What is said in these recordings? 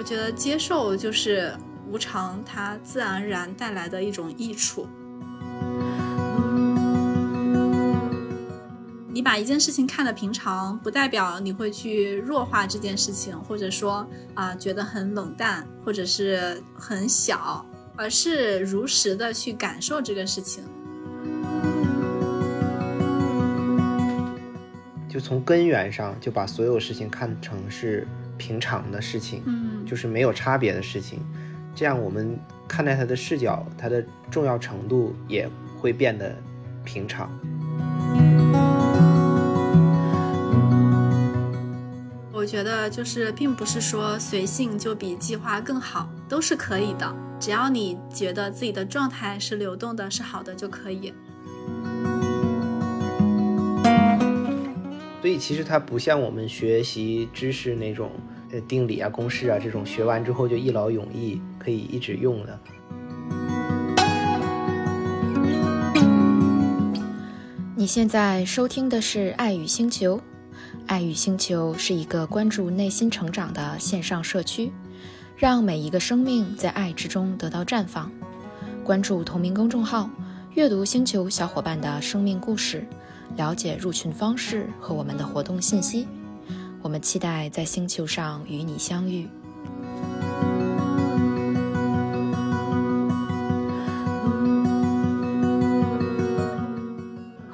我觉得接受就是无常，它自然而然带来的一种益处。你把一件事情看得平常，不代表你会去弱化这件事情，或者说啊觉得很冷淡，或者是很小，而是如实的去感受这个事情。就从根源上就把所有事情看成是平常的事情，嗯，就是没有差别的事情，这样我们看待它的视角，它的重要程度也会变得平常。我觉得就是并不是说随性就比计划更好，都是可以的。只要你觉得自己的状态是流动的，是好的就可以。所以其实它不像我们学习知识那种呃定理啊、公式啊这种，学完之后就一劳永逸，可以一直用的。你现在收听的是《爱与星球》。爱与星球是一个关注内心成长的线上社区，让每一个生命在爱之中得到绽放。关注同名公众号，阅读星球小伙伴的生命故事，了解入群方式和我们的活动信息。我们期待在星球上与你相遇。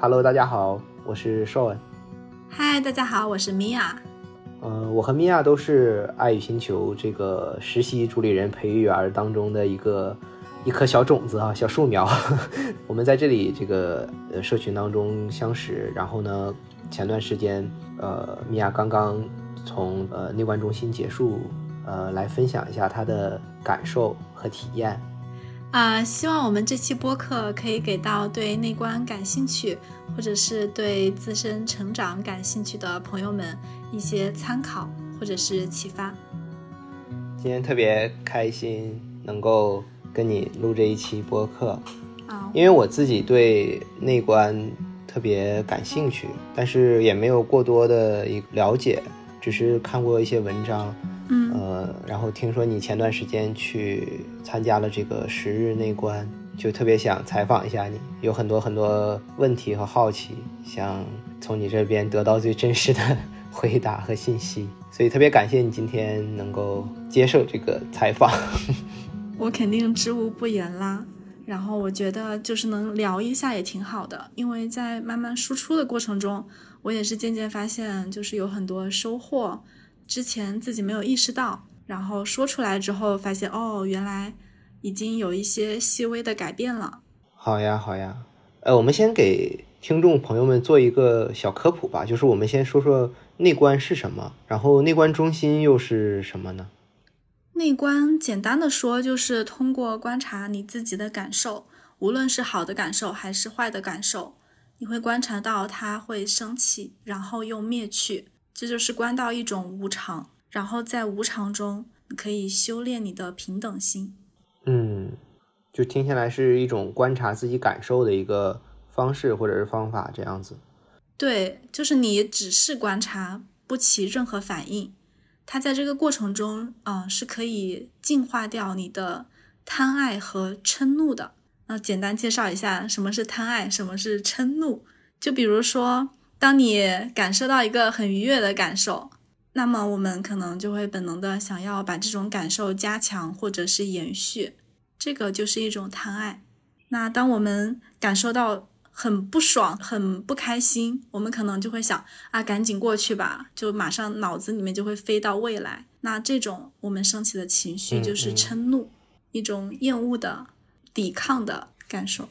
Hello，大家好，我是 Sean。嗨，大家好，我是米娅。嗯，我和米娅都是爱与星球这个实习主理人培育员当中的一个一颗小种子啊，小树苗。我们在这里这个呃社群当中相识，然后呢，前段时间呃米娅刚刚从呃内观中心结束，呃来分享一下她的感受和体验。啊、希望我们这期播客可以给到对内观感兴趣，或者是对自身成长感兴趣的朋友们一些参考或者是启发。今天特别开心能够跟你录这一期播客，啊、因为我自己对内观特别感兴趣，但是也没有过多的一了解，只是看过一些文章，嗯呃，然后听说你前段时间去参加了这个十日内观，就特别想采访一下你，有很多很多问题和好奇，想从你这边得到最真实的回答和信息，所以特别感谢你今天能够接受这个采访。我肯定知无不言啦。然后我觉得就是能聊一下也挺好的，因为在慢慢输出的过程中，我也是渐渐发现，就是有很多收获，之前自己没有意识到，然后说出来之后发现，哦，原来已经有一些细微的改变了。好呀，好呀。呃，我们先给听众朋友们做一个小科普吧，就是我们先说说内观是什么，然后内观中心又是什么呢？内观简单的说，就是通过观察你自己的感受，无论是好的感受还是坏的感受，你会观察到它会升起，然后又灭去，这就是观到一种无常。然后在无常中，你可以修炼你的平等心。嗯，就听下来是一种观察自己感受的一个方式或者是方法，这样子。对，就是你只是观察，不起任何反应。它在这个过程中，啊、是可以净化掉你的贪爱和嗔怒的。那简单介绍一下什么是贪爱，什么是嗔怒。就比如说，当你感受到一个很愉悦的感受，那么我们可能就会本能的想要把这种感受加强或者是延续，这个就是一种贪爱。那当我们感受到很不爽、很不开心，我们可能就会想啊，赶紧过去吧，就马上脑子里面就会飞到未来。那这种我们升起的情绪嗯就是嗯嗔怒，一种厌恶的、抵抗的感受。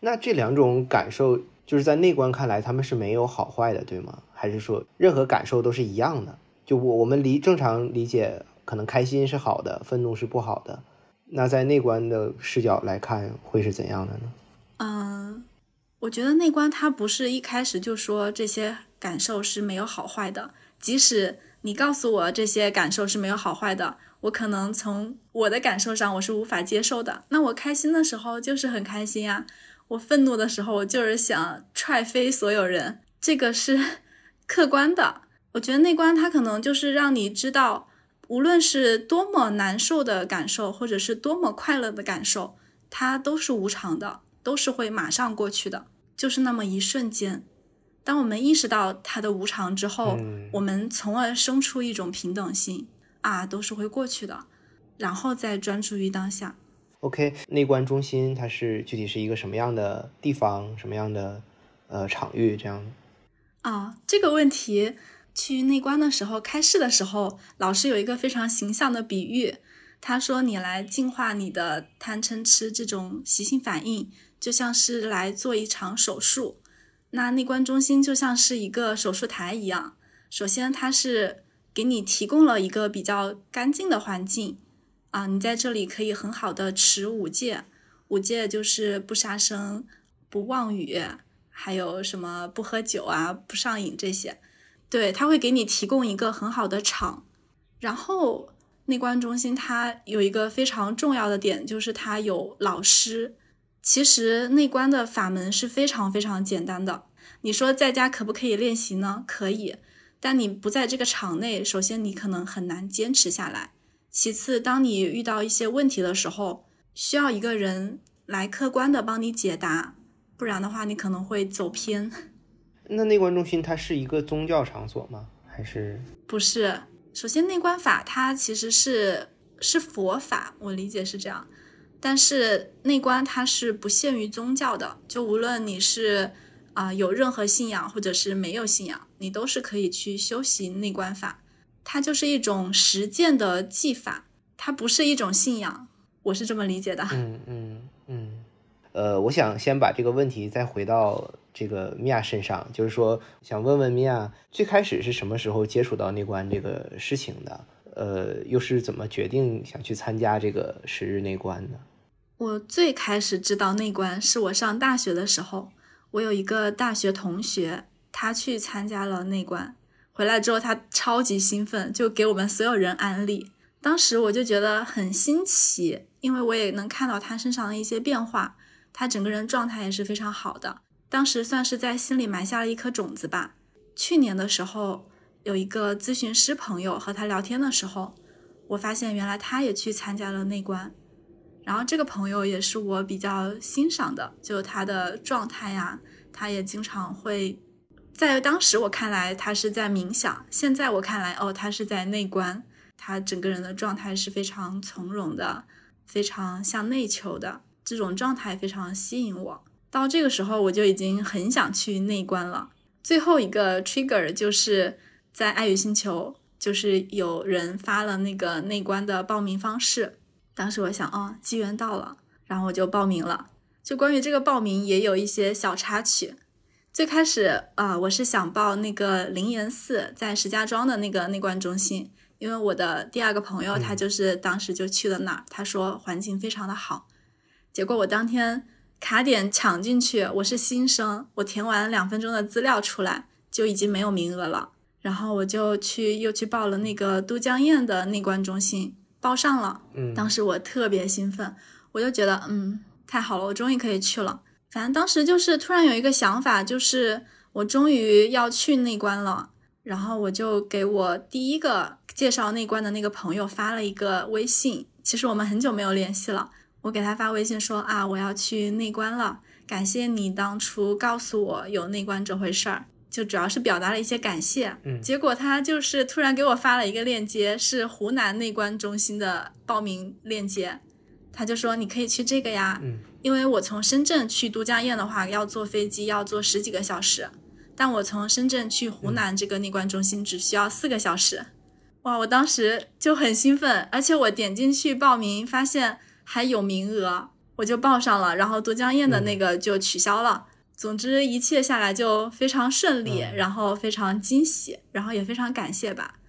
那这两种感受，就是在内观看来，他们是没有好坏的，对吗？还是说任何感受都是一样的？就我我们理正常理解，可能开心是好的，愤怒是不好的。那在内观的视角来看，会是怎样的呢？嗯，我觉得内观它不是一开始就说这些感受是没有好坏的，即使你告诉我这些感受是没有好坏的，我可能从我的感受上我是无法接受的。那我开心的时候就是很开心啊，我愤怒的时候我就是想踹飞所有人，这个是 客观的。我觉得内观它可能就是让你知道无论是多么难受的感受，或者是多么快乐的感受，它都是无常的，都是会马上过去的，就是那么一瞬间。当我们意识到它的无常之后，嗯我们从而生出一种平等心啊，都是会过去的，然后再专注于当下。OK，内观中心它是具体是一个什么样的地方，什么样的呃场域这样？啊，这个问题去内观的时候，开示的时候，老师有一个非常形象的比喻。他说：“你来净化你的贪嗔痴这种习性反应，就像是来做一场手术。那内观中心就像是一个手术台一样。首先，它是给你提供了一个比较干净的环境啊，你在这里可以很好的持五戒。五戒就是不杀生、不妄语，还有什么不喝酒啊、不上瘾这些。对，它会给你提供一个很好的场。然后内观中心它有一个非常重要的点，就是它有老师。其实内观的法门是非常非常简单的。你说在家可不可以练习呢？可以，但你不在这个场内，首先你可能很难坚持下来。其次，当你遇到一些问题的时候，需要一个人来客观的帮你解答，不然的话你可能会走偏。那内观中心它是一个宗教场所吗？还是不是，首先内观法它其实是是佛法，我理解是这样。但是内观它是不限于宗教的，就无论你是啊、呃有任何信仰或者是没有信仰，你都是可以去修习内观法。它就是一种实践的技法，它不是一种信仰，我是这么理解的。嗯嗯嗯，呃，我想先把这个问题再回到这个米娅身上，就是说想问问米娅，最开始是什么时候接触到内观这个事情的？呃，又是怎么决定想去参加这个十日内观的？我最开始知道内观是我上大学的时候，我有一个大学同学，他去参加了内观，回来之后他超级兴奋，就给我们所有人安利。当时我就觉得很新奇，因为我也能看到他身上的一些变化，他整个人状态也是非常好的。当时算是在心里埋下了一颗种子吧。去年的时候，有一个咨询师朋友和他聊天的时候，我发现原来他也去参加了内观。然后这个朋友也是我比较欣赏的，就他的状态呀、他也经常会，在当时我看来他是在冥想，现在我看来哦他是在内观，他整个人的状态是非常从容的，非常向内求的，这种状态非常吸引我。到这个时候我就已经很想去内观了。最后一个 trigger 就是在爱语星球，就是有人发了那个内观的报名方式。当时我想，哦，机缘到了，然后我就报名了。就关于这个报名，也有一些小插曲。最开始啊、呃我是想报那个灵岩寺在石家庄的那个内观中心，因为我的第二个朋友他就是当时就去了那儿，他说环境非常的好。结果我当天卡点抢进去，我是新生，我填完两分钟的资料出来就已经没有名额了。然后我就去又去报了那个都江堰的内观中心，报上了。嗯，当时我特别兴奋，我就觉得嗯太好了，我终于可以去了。反正当时就是突然有一个想法，就是我终于要去内关了，然后我就给我第一个介绍内关的那个朋友发了一个微信。其实我们很久没有联系了，我给他发微信说啊我要去内关了，感谢你当初告诉我有内关这回事儿。就主要是表达了一些感谢，嗯。结果他就是突然给我发了一个链接，是湖南内观中心的报名链接，他就说你可以去这个呀，嗯。因为我从深圳去都江堰的话要坐飞机要坐十几个小时，但我从深圳去湖南这个内观中心只需要四个小时，哇，我当时就很兴奋，而且我点进去报名发现还有名额，我就报上了，然后都江堰的那个就取消了。总之一切下来就非常顺利，嗯然后非常惊喜，然后也非常感谢吧。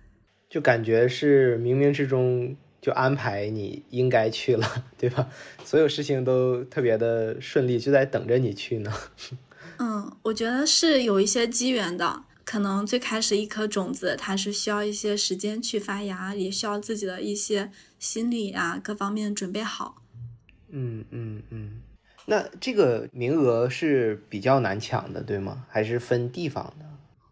就感觉是冥冥之中就安排你应该去了，对吧？所有事情都特别的顺利，就在等着你去呢。嗯，我觉得是有一些机缘的，可能最开始一颗种子，它是需要一些时间去发芽，也需要自己的一些心理啊各方面准备好。嗯嗯嗯。那这个名额是比较难抢的，对吗？还是分地方的？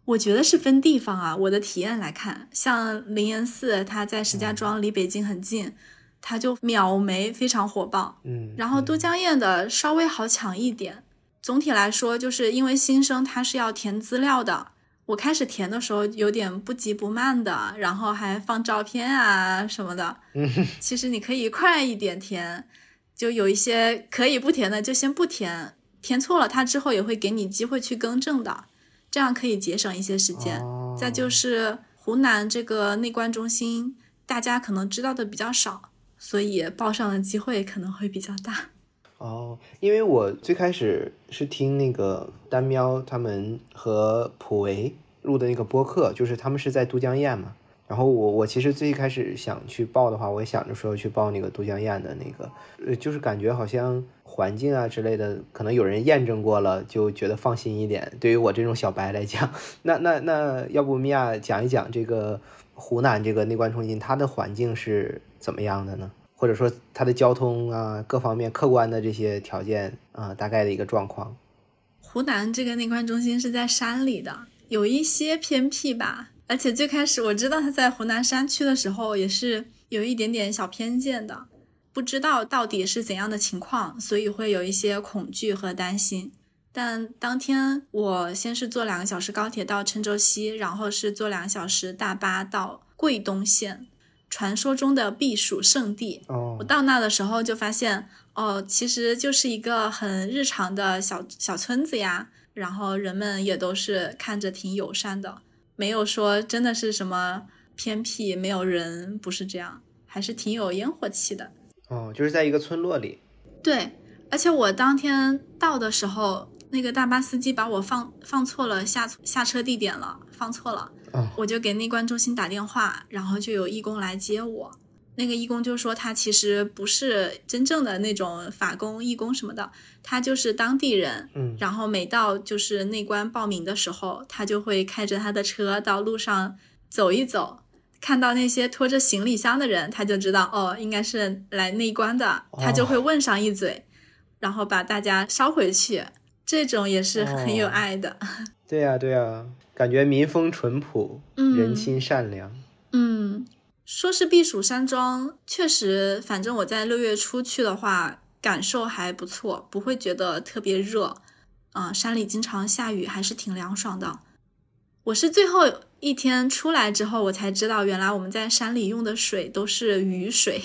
我觉得是分地方啊，我的体验来看，像灵岩寺，它在石家庄，离北京很近，它就秒没，非常火爆。嗯，然后都江堰的稍微好抢一点。总体来说，就是因为新生它是要填资料的，我开始填的时候有点不急不慢的，然后还放照片啊什么的。嗯，其实你可以快一点填，就有一些可以不填的就先不填，填错了他之后也会给你机会去更正的。这样可以节省一些时间。再就是湖南这个内观中心，大家可能知道的比较少，所以报上的机会可能会比较大。哦，因为我最开始是听那个丹喵他们和普维录的那个播客，就是他们是在都江堰嘛。然后我我其实最一开始想去报的话，我也想着说去报那个都江堰的那个，呃，就是感觉好像环境啊之类的，可能有人验证过了，就觉得放心一点。对于我这种小白来讲，那那那要不米娅讲一讲这个湖南这个内观中心它的环境是怎么样的呢？或者说它的交通啊各方面客观的这些条件啊大概的一个状况？湖南这个内观中心是在山里的，有一些偏僻吧。而且最开始我知道他在湖南山区的时候，也是有一点点小偏见的，不知道到底是怎样的情况，所以会有一些恐惧和担心。但当天我先是坐两个小时高铁到郴州西，然后是坐两个小时大巴到桂东县，传说中的避暑胜地。哦，我到那的时候就发现，哦，其实就是一个很日常的小小村子呀，然后人们也都是看着挺友善的。没有说真的是什么偏僻没有人，不是这样，还是挺有烟火气的。哦，就是在一个村落里。对，而且我当天到的时候，那个大巴司机把我放放错了下下车地点了，放错了。哦，我就给内观中心打电话，然后就有义工来接我。那个义工就说他其实不是真正的那种法工、义工什么的，他就是当地人。嗯，然后每到就是内关报名的时候，他就会开着他的车到路上走一走，看到那些拖着行李箱的人，他就知道哦，应该是来内关的，他就会问上一嘴，然后把大家捎回去。这种也是很有爱的。对呀，对呀，感觉民风淳朴，人心善良。嗯。说是避暑山庄，确实，反正我在六月初去的话，感受还不错，不会觉得特别热。嗯，山里经常下雨，还是挺凉爽的。我是最后一天出来之后，我才知道，原来我们在山里用的水都是雨水。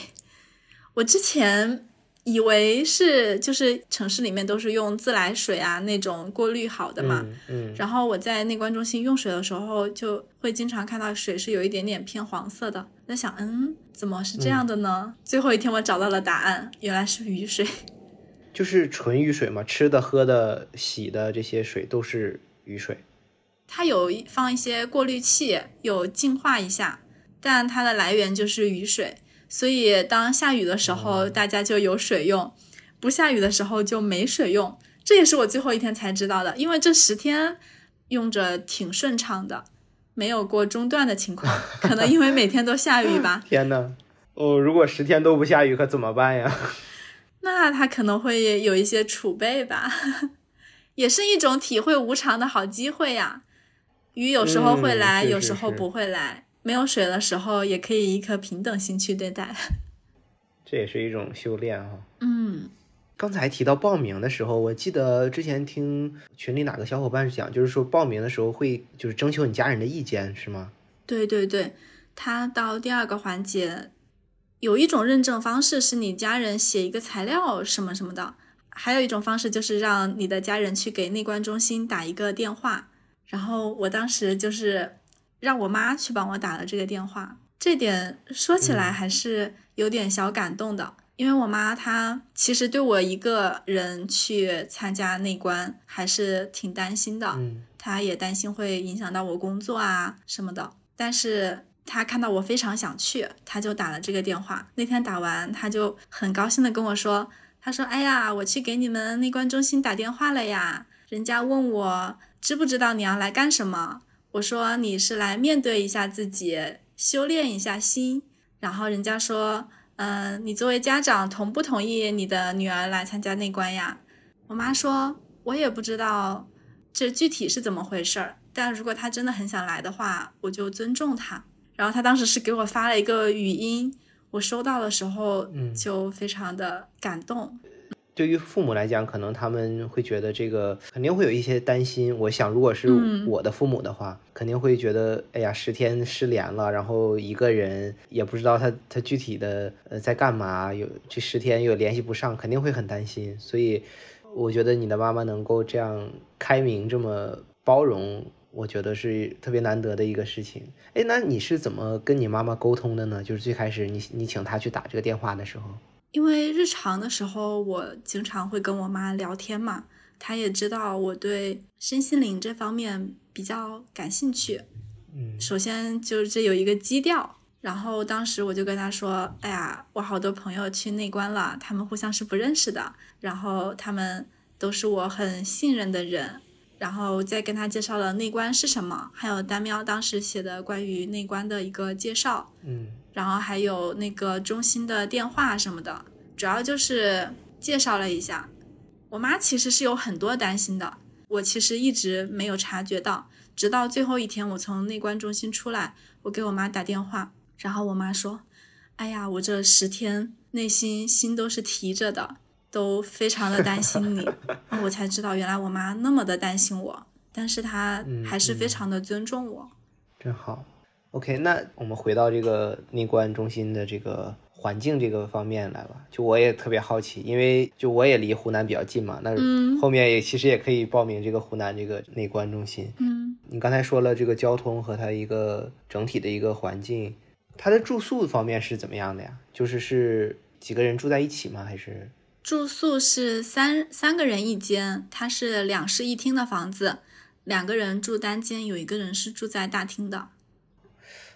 我之前。以为是就是城市里面都是用自来水啊那种过滤好的嘛，嗯，然后我在内观中心用水的时候，就会经常看到水是有一点点偏黄色的，在想，嗯，怎么是这样的呢？最后一天我找到了答案，原来是雨水，就是纯雨水嘛，吃的、喝的、洗的这些水都是雨水，它有放一些过滤器，有净化一下，但它的来源就是雨水。所以，当下雨的时候，大家就有水用；不下雨的时候就没水用。这也是我最后一天才知道的，因为这十天用着挺顺畅的，没有过中断的情况。可能因为每天都下雨吧。天呐，哦，如果十天都不下雨，可怎么办呀？那他可能会有一些储备吧，也是一种体会无常的好机会呀。雨有时候会来，有时候不会来。没有水的时候，也可以一颗平等心去对待，这也是一种修炼哈。嗯，刚才提到报名的时候，我记得之前听群里哪个小伙伴讲，就是说报名的时候会就是征求你家人的意见，是吗？对对对，他到第二个环节，有一种认证方式是你家人写一个材料什么什么的，还有一种方式就是让你的家人去给内观中心打一个电话，然后我当时就是。让我妈去帮我打了这个电话，这点说起来还是有点小感动的，因为我妈她其实对我一个人去参加内观还是挺担心的，她也担心会影响到我工作啊什么的。但是她看到我非常想去，她就打了这个电话。那天打完，她就很高兴的跟我说：“她说，哎呀，我去给你们内观中心打电话了呀，人家问我知不知道你要来干什么。”我说你是来面对一下自己，修炼一下心。然后人家说，嗯，你作为家长同不同意你的女儿来参加内观呀？我妈说，我也不知道这具体是怎么回事儿，但如果她真的很想来的话，我就尊重她。然后她当时是给我发了一个语音，我收到的时候就非常的感动。对于父母来讲，可能他们会觉得这个肯定会有一些担心。我想，如果是我的父母的话，肯定会觉得，哎呀，十天失联了，然后一个人也不知道他他具体的呃在干嘛，有这十天又联系不上，肯定会很担心。所以，我觉得你的妈妈能够这样开明，这么包容。我觉得是特别难得的一个事情。哎，那你是怎么跟你妈妈沟通的呢？就是最开始你你请她去打这个电话的时候，因为日常的时候我经常会跟我妈聊天嘛，她也知道我对身心灵这方面比较感兴趣。嗯，首先就是这有一个基调，然后当时我就跟她说：“哎呀，我好多朋友去内观了，他们互相是不认识的，然后他们都是我很信任的人。”然后再跟她介绍了内观是什么，还有丹喵当时写的关于内观的一个介绍，嗯，然后还有那个中心的电话什么的，主要就是介绍了一下。我妈其实是有很多担心的，我其实一直没有察觉到，直到最后一天我从内观中心出来，我给我妈打电话，然后我妈说：“哎呀，我这十天内心心都是提着的。”都非常的担心你，我才知道原来我妈那么的担心我，但是她还是非常的尊重我，真好。OK，那我们回到这个内观中心的这个环境这个方面来吧。就我也特别好奇，因为就我也离湖南比较近嘛，那后面也其实也可以报名这个湖南这个内观中心。嗯，你刚才说了这个交通和它一个整体的一个环境，它的住宿方面是怎么样的呀？就是是几个人住在一起吗？还是？住宿是三三个人一间，它是两室一厅的房子，两个人住单间，有一个人是住在大厅的。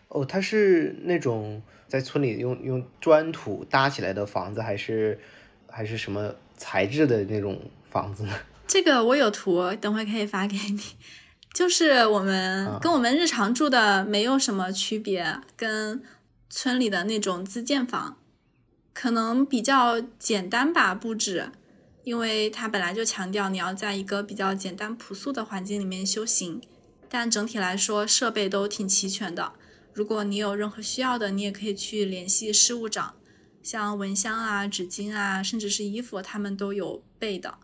哦，它是那种在村里用用砖土搭起来的房子，还是还是什么材质的那种房子呢？这个我有图，等会可以发给你。就是我们跟我们日常住的没有什么区别，跟村里的那种自建房。可能比较简单吧布置，因为它本来就强调你要在一个比较简单朴素的环境里面修行，但整体来说设备都挺齐全的。如果你有任何需要的，你也可以去联系事务长，像蚊香啊、纸巾啊，甚至是衣服，他们都有备的。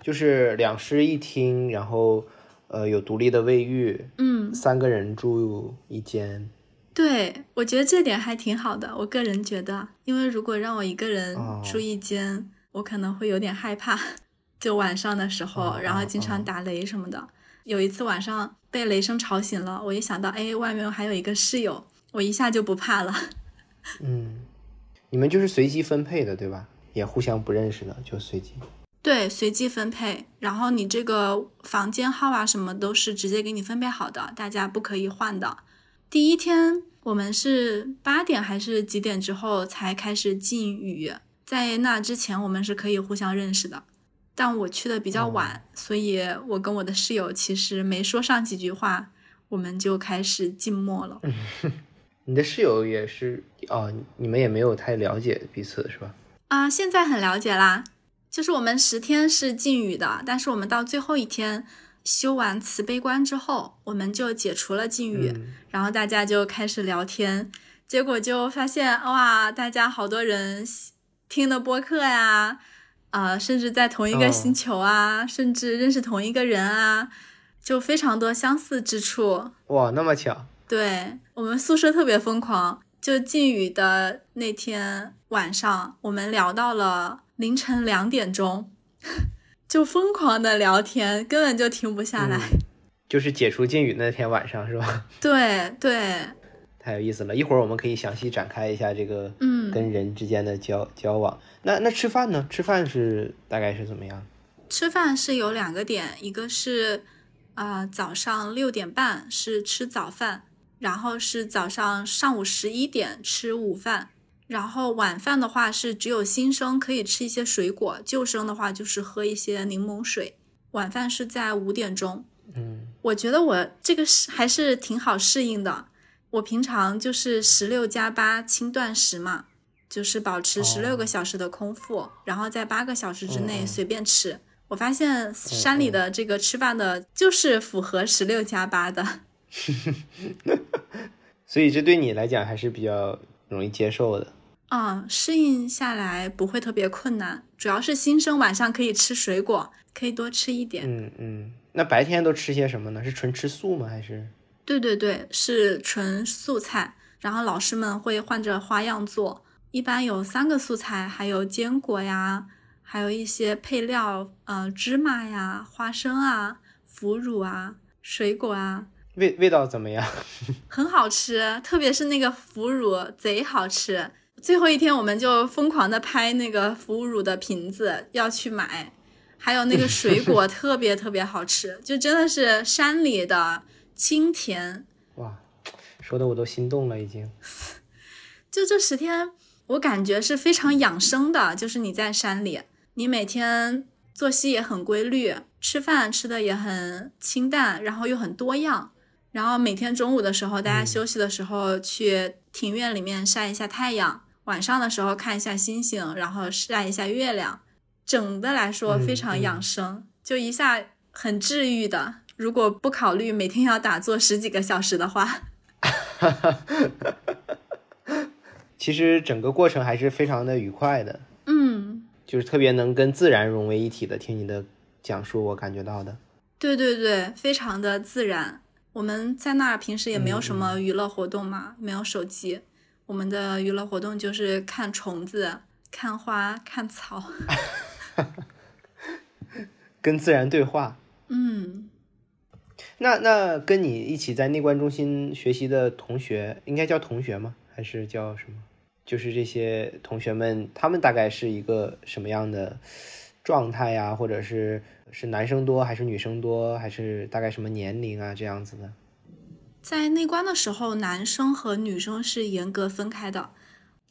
就是两室一厅，然后呃有独立的卫浴，嗯，三个人住一间。对，我觉得这点还挺好的。我个人觉得，因为如果让我一个人住一间，我可能会有点害怕。就晚上的时候，然后经常打雷什么的。有一次晚上被雷声吵醒了，我一想到，哎，外面还有一个室友，我一下就不怕了。嗯，你们就是随机分配的，对吧？也互相不认识的，就随机。对，随机分配。然后你这个房间号啊，什么都是直接给你分配好的，大家不可以换的。第一天我们是八点还是几点之后才开始禁语，在那之前我们是可以互相认识的，但我去的比较晚，所以我跟我的室友其实没说上几句话，我们就开始静默了。你的室友也是哦，你们也没有太了解彼此是吧？啊，现在很了解啦，就是我们十天是禁语的，但是我们到最后一天。修完慈悲观之后，我们就解除了禁语，然后大家就开始聊天，结果就发现哇，大家好多人听的播客呀，啊，甚至在同一个星球啊，甚至认识同一个人啊，就非常多相似之处。哇，那么巧！对我们宿舍特别疯狂，就禁语的那天晚上，我们聊到了凌晨两点钟。就疯狂的聊天，根本就停不下来。就是解除禁语那天晚上，是吧？对 对，太有意思了。一会儿我们可以详细展开一下这个，嗯，跟人之间的交交往。那那吃饭呢？吃饭是大概是怎么样？吃饭是有两个点，一个是啊早上六点半是吃早饭，然后是早上上午十一点吃午饭。然后晚饭的话是只有新生可以吃一些水果，旧生的话就是喝一些柠檬水。晚饭是在五点钟。嗯，我觉得我这个是还是挺好适应的。我平常就是十六加八轻断食嘛，就是保持十六个小时的空腹，然后在八个小时之内随便吃。我发现山里的这个吃饭的，就是符合十六加八的。所以这对你来讲还是比较容易接受的。嗯，适应下来不会特别困难，主要是新生晚上可以吃水果，可以多吃一点。嗯嗯，那白天都吃些什么呢？是纯吃素吗？还是？对对对，是纯素菜。然后老师们会换着花样做，一般有三个素菜，还有坚果呀，还有一些配料，呃，芝麻呀、花生啊、腐乳啊、水果啊。味味道怎么样？很好吃，特别是那个腐乳，贼好吃。最后一天，我们就疯狂的拍那个腐乳的瓶子，要去买。还有那个水果，特别特别好吃，就真的是山里的清甜。哇，说的我都心动了，已经。就这十天，我感觉是非常养生的。就是你在山里，你每天作息也很规律，吃饭吃的也很清淡，然后又很多样。然后每天中午的时候，大家休息的时候去庭院里面晒一下太阳。晚上的时候看一下星星，然后晒一下月亮，整的来说非常养生，就一下很治愈的。如果不考虑每天要打坐十几个小时的话，其实整个过程还是非常的愉快的。嗯，就是特别能跟自然融为一体的。听你的讲述，我感觉到的。对对对，非常的自然。我们在那儿平时也没有什么娱乐活动嘛，没有手机。我们的娱乐活动就是看虫子、看花、看草，跟自然对话。嗯，那那跟你一起在内观中心学习的同学，应该叫同学吗？还是叫什么？就是这些同学们，他们大概是一个什么样的状态呀？或者是是男生多还是女生多？还是大概什么年龄啊？这样子的？在内观的时候，男生和女生是严格分开的。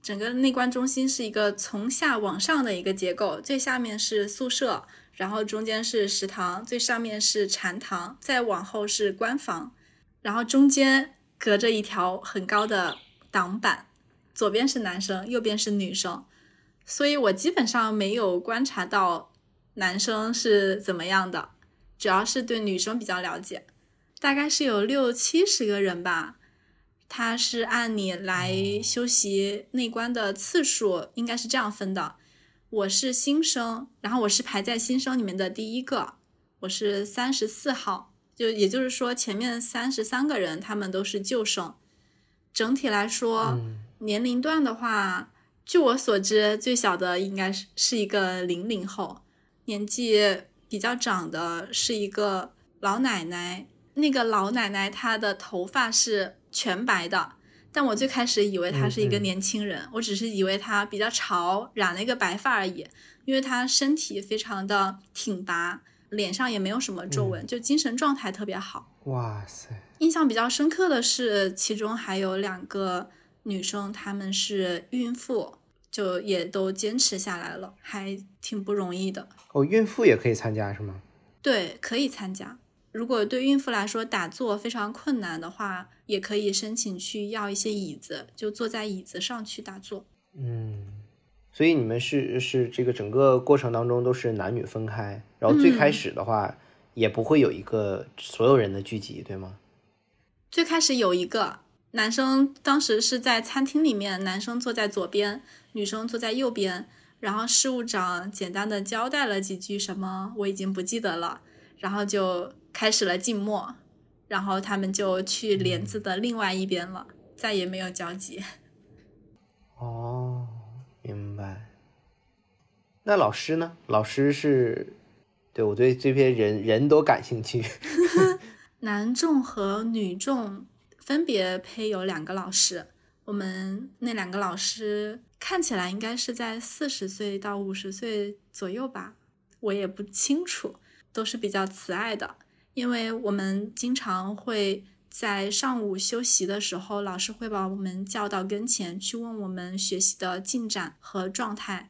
整个内观中心是一个从下往上的一个结构，最下面是宿舍，然后中间是食堂，最上面是禅堂，再往后是官房，然后中间隔着一条很高的挡板，左边是男生，右边是女生。所以我基本上没有观察到男生是怎么样的，主要是对女生比较了解。大概是有六七十个人吧，他是按你来修习内观的次数，应该是这样分的。我是新生，然后我是排在新生里面的第一个，我是三十四号，就也就是说前面三十三个人他们都是旧生。整体来说，年龄段的话，据我所知，最小的应该是是一个零零后，年纪比较长的是一个老奶奶。那个老奶奶她的头发是全白的，但我最开始以为他是一个年轻人，我只是以为他比较潮，染了一个白发而已。因为他身体非常的挺拔，脸上也没有什么皱纹，就精神状态特别好。哇塞！印象比较深刻的是，其中还有两个女生，她们是孕妇，就也都坚持下来了，还挺不容易的。哦，孕妇也可以参加是吗？对，可以参加。如果对孕妇来说打坐非常困难的话，也可以申请去要一些椅子，就坐在椅子上去打坐。嗯，所以你们是是这个整个过程当中都是男女分开，然后最开始的话也不会有一个所有人的聚集，对吗？最开始有一个男生，当时是在餐厅里面，男生坐在左边，女生坐在右边，然后事务长简单的交代了几句什么，我已经不记得了，然后就。开始了静默，然后他们就去帘子的另外一边了，再也没有交集。哦，明白。那老师呢？老师是，对我对这些人人都感兴趣。男众和女众分别配有两个老师，我们那两个老师看起来应该是在四十岁到五十岁左右吧，我也不清楚，都是比较慈爱的。因为我们经常会在上午休息的时候，老师会把我们叫到跟前去问我们学习的进展和状态，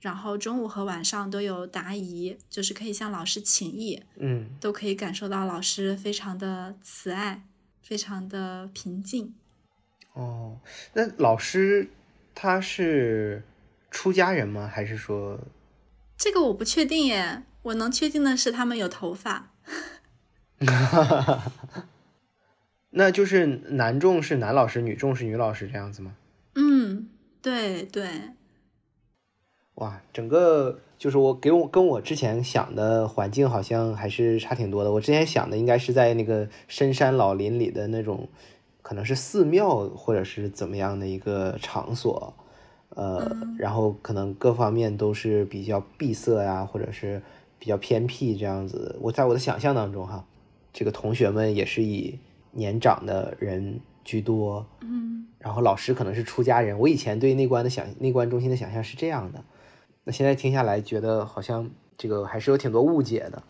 然后中午和晚上都有答疑，就是可以向老师请益，嗯，都可以感受到老师非常的慈爱，非常的平静。哦，那老师他是出家人吗？还是说？这个我不确定耶，我能确定的是他们有头发。那就是男众是男老师，女众是女老师这样子吗？嗯，对对。哇，整个就是我给我跟我之前想的环境好像还是差挺多的。我之前想的应该是在那个深山老林里的那种，可能是寺庙或者是怎么样的一个场所，呃，然后可能各方面都是比较闭塞呀，或者是比较偏僻这样子。我在我的想象当中哈，这个同学们也是以年长的人居多，嗯，然后老师可能是出家人。我以前对内观的想内观中心的想象是这样的。那现在听下来，觉得好像这个还是有挺多误解的。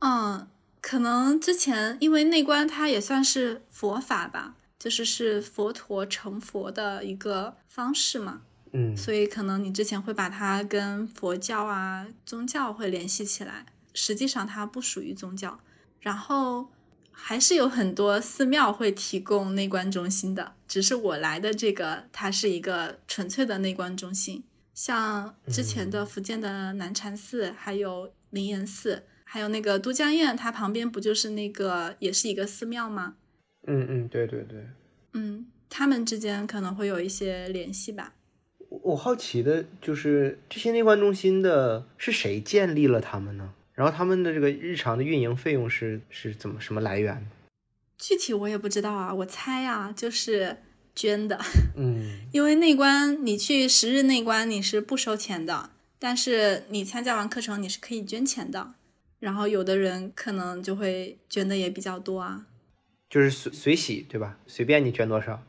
嗯，可能之前因为内观它也算是佛法吧，就是是佛陀成佛的一个方式嘛。嗯，所以可能你之前会把它跟佛教啊宗教会联系起来，实际上它不属于宗教。然后还是有很多寺庙会提供内观中心的，只是我来的这个它是一个纯粹的内观中心。像之前的福建的南禅寺，还有灵岩寺，还有那个都江堰，它旁边不就是那个也是一个寺庙吗？嗯嗯，对对对，嗯，他们之间可能会有一些联系吧。我好奇的就是这些内观中心的是谁建立了他们呢？然后他们的这个日常的运营费用是是怎么什么来源？具体我也不知道啊，我猜啊，就是。捐的，嗯，因为内观你去十日内观你是不收钱的，但是你参加完课程你是可以捐钱的，然后有的人可能就会捐的也比较多啊，就是随随喜对吧？随便你捐多少，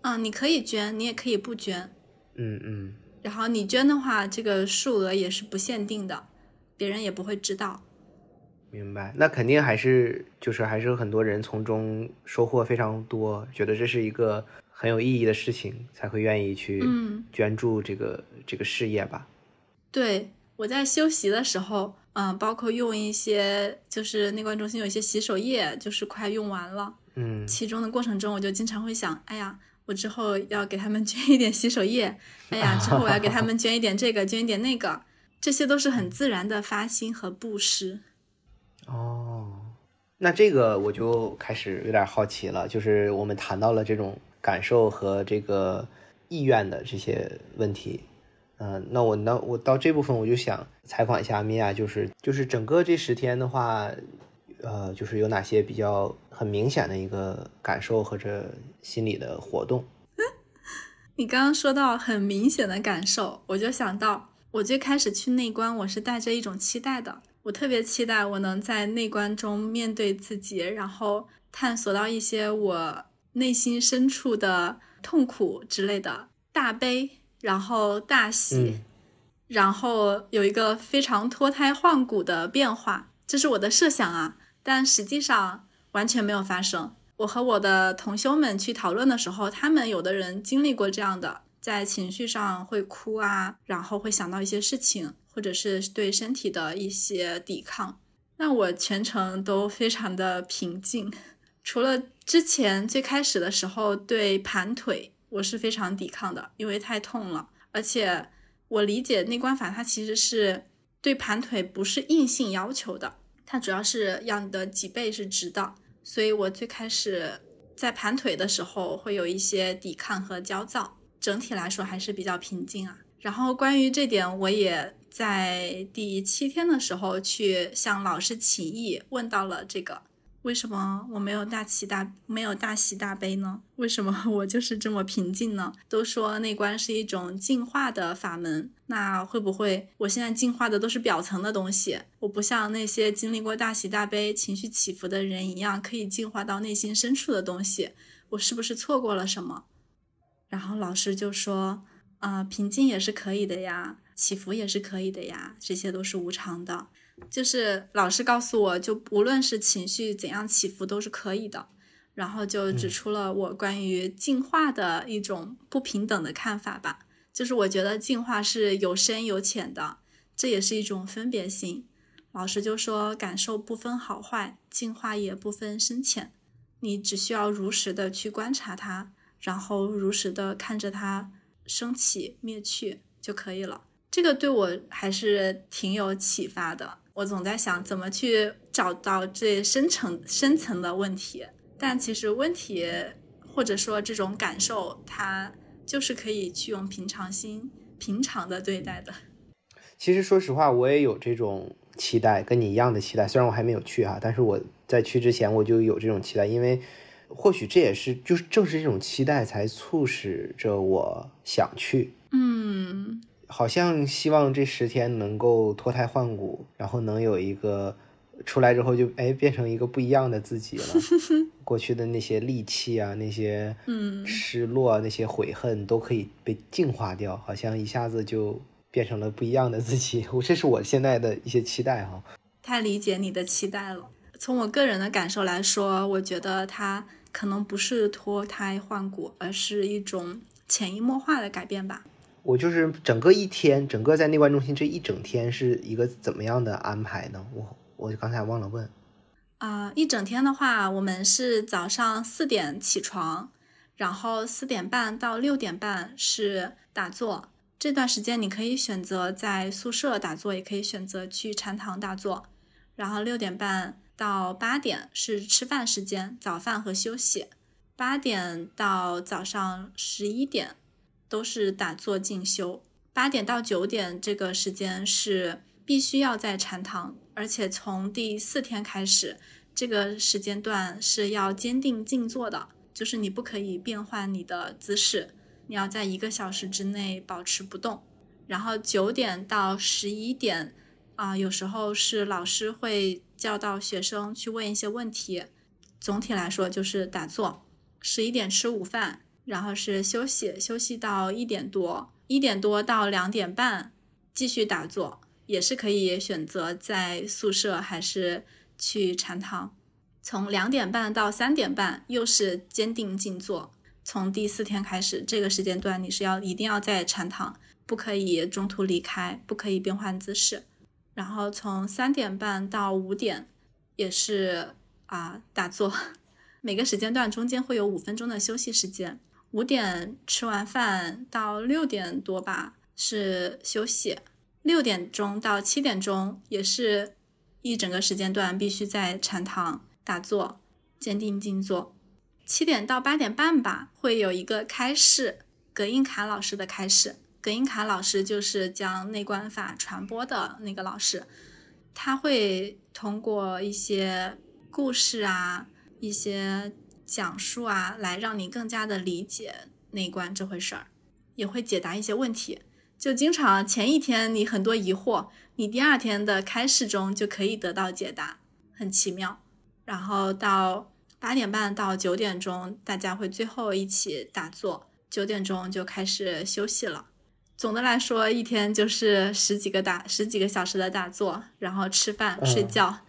嗯，你可以捐，你也可以不捐，嗯嗯，然后你捐的话，这个数额也是不限定的，别人也不会知道。明白，那肯定还是就是还是有很多人从中收获非常多，觉得这是一个。很有意义的事情才会愿意去捐助这个这个事业吧。对，我在休息的时候，嗯，包括用一些，就是内观中心有一些洗手液，就是快用完了。嗯，其中的过程中，我就经常会想，哎呀，我之后要给他们 捐一点洗手液，哎呀，之后我要给他们 捐一点这个，捐一点那个，这些都是很自然的发心和布施。哦，那这个我就开始有点好奇了，就是我们谈到了这种。感受和这个意愿的这些问题，嗯，那我那我到这部分我就想采访一下米娅，就是就是整个这十天的话，呃，就是有哪些比较很明显的一个感受或者心理的活动？你刚刚说到很明显的感受，我就想到我最开始去内观，我是带着一种期待的，我特别期待我能在内观中面对自己，然后探索到一些我。内心深处的痛苦之类的，大悲，然后大喜，然后有一个非常脱胎换骨的变化，这是我的设想啊，但实际上完全没有发生。我和我的同修们去讨论的时候，他们有的人经历过这样的，在情绪上会哭啊，然后会想到一些事情，或者是对身体的一些抵抗。那我全程都非常的平静。除了之前最开始的时候对盘腿我是非常抵抗的，因为太痛了。而且我理解内观法，它其实是对盘腿不是硬性要求的，它主要是要你的脊背是直的。所以我最开始在盘腿的时候会有一些抵抗和焦躁，整体来说还是比较平静啊。然后关于这点，我也在第七天的时候去向老师请意问到了这个。为什么我没有大喜大没有大喜大悲呢？为什么我就是这么平静呢？都说内观是一种进化的法门，那会不会我现在进化的都是表层的东西？我不像那些经历过大喜大悲、情绪起伏的人一样，可以进化到内心深处的东西？我是不是错过了什么？然后老师就说：“啊，平静也是可以的呀，起伏也是可以的呀，这些都是无常的。”就是老师告诉我，就无论是情绪怎样起伏都是可以的，然后就指出了我关于进化的一种不平等的看法吧。就是我觉得进化是有深有浅的，这也是一种分别心。老师就说，感受不分好坏，进化也不分深浅，你只需要如实的去观察它，然后如实的看着它升起灭去就可以了。这个对我还是挺有启发的。我总在想怎么去找到最深层深层的问题，但其实问题或者说这种感受，它就是可以去用平常心、平常的对待的。其实说实话，我也有这种期待，跟你一样的期待。虽然我还没有去哈，但是我在去之前我就有这种期待，因为或许这也是就是正是这种期待才促使着我想去。嗯。好像希望这十天能够脱胎换骨，然后能有一个出来之后就哎变成一个不一样的自己了。过去的那些戾气啊，那些嗯失落、那些悔恨都可以被净化掉，好像一下子就变成了不一样的自己。我这是我现在的一些期待哈。太理解你的期待了。从我个人的感受来说，我觉得它可能不是脱胎换骨，而是一种潜移默化的改变吧。我就是整个一天，整个在内观中心这一整天是一个怎么样的安排呢？我我刚才忘了问。啊，一整天的话，我们是早上四点起床，然后四点半到六点半是打坐。这段时间你可以选择在宿舍打坐，也可以选择去禅堂打坐。然后六点半到八点是吃饭时间，早饭和休息。八点到早上十一点。都是打坐进修，八点到九点这个时间是必须要在禅堂，而且从第四天开始，这个时间段是要坚定静坐的，就是你不可以变换你的姿势，你要在一个小时之内保持不动。然后九点到十一点，啊，有时候是老师会叫到学生去问一些问题，总体来说就是打坐。十一点吃午饭。然后是休息，休息到一点多，一点多到两点半继续打坐，也是可以选择在宿舍还是去禅堂。从两点半到三点半又是坚定静坐。从第四天开始，这个时间段你是要一定要在禅堂，不可以中途离开，不可以变换姿势。然后从三点半到五点也是啊打坐，每个时间段中间会有五分钟的休息时间。五点吃完饭到六点多吧是休息，六点钟到七点钟也是一整个时间段必须在禅堂打坐，坚定静坐。七点到八点半吧会有一个开示，葛印卡老师的开示。葛印卡老师就是将内观法传播的那个老师，他会通过一些故事啊，一些。讲述啊，来让你更加的理解内观这回事儿，也会解答一些问题。就经常前一天你很多疑惑，你第二天的开示中就可以得到解答，很奇妙。然后到八点半到九点钟，大家会最后一起打坐，九点钟就开始休息了。总的来说，一天就是十几个打十几个小时的打坐，然后吃饭睡觉。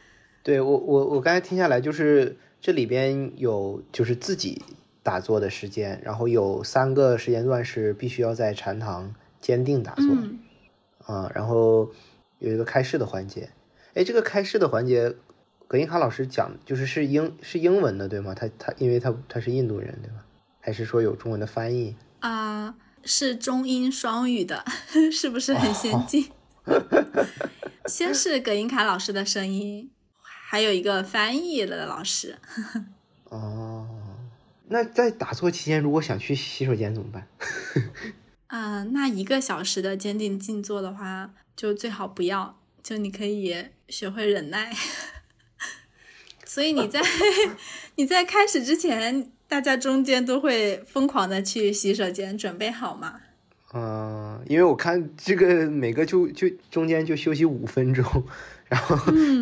对我我我刚才听下来就是。这里边有就是自己打坐的时间，然后有三个时间段是必须要在禅堂坚定打坐，啊，然后有一个开示的环节。哎，这个开示的环节，葛英卡老师讲就是是英是英文的对吗？他他因为他他是印度人对吧？还是说有中文的翻译？啊，是中英双语的，是不是很先进？先是葛英凯老师的声音。还有一个翻译的老师。哦，那在打坐期间，如果想去洗手间怎么办？嗯，那一个小时的坚定静坐的话，就最好不要。就你可以学会忍耐。所以你在你在开始之前，大家中间都会疯狂的去洗手间，准备好吗？嗯，因为我看这个每个就就中间就休息五分钟。然后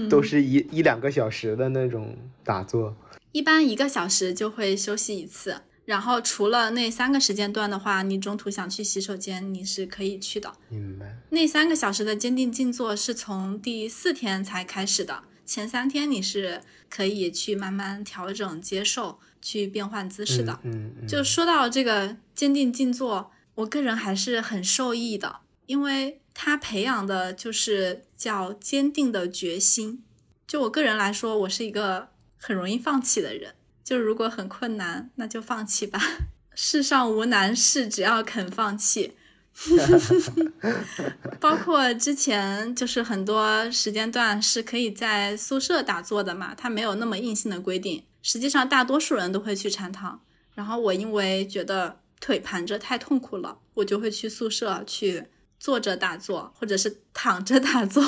都是一一两个小时的那种打坐，一般一个小时就会休息一次。然后除了那三个时间段的话，你中途想去洗手间，你是可以去的。明白。那三个小时的坚定静坐是从第四天才开始的，前三天你是可以去慢慢调整、接受、去变换姿势的。嗯嗯。就说到这个坚定静坐，我个人还是很受益的，因为。他培养的就是叫坚定的决心。就我个人来说，我是一个很容易放弃的人。就如果很困难，那就放弃吧。世上无难事，只要肯放弃。包括之前就是很多时间段是可以在宿舍打坐的嘛，它没有那么硬性的规定。实际上，大多数人都会去禅堂。然后我因为觉得腿盘着太痛苦了，我就会去宿舍去坐着打坐，或者是躺着打坐。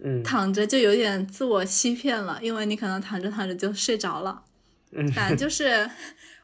嗯，躺着就有点自我欺骗了，因为你可能躺着躺着就睡着了。嗯，反正就是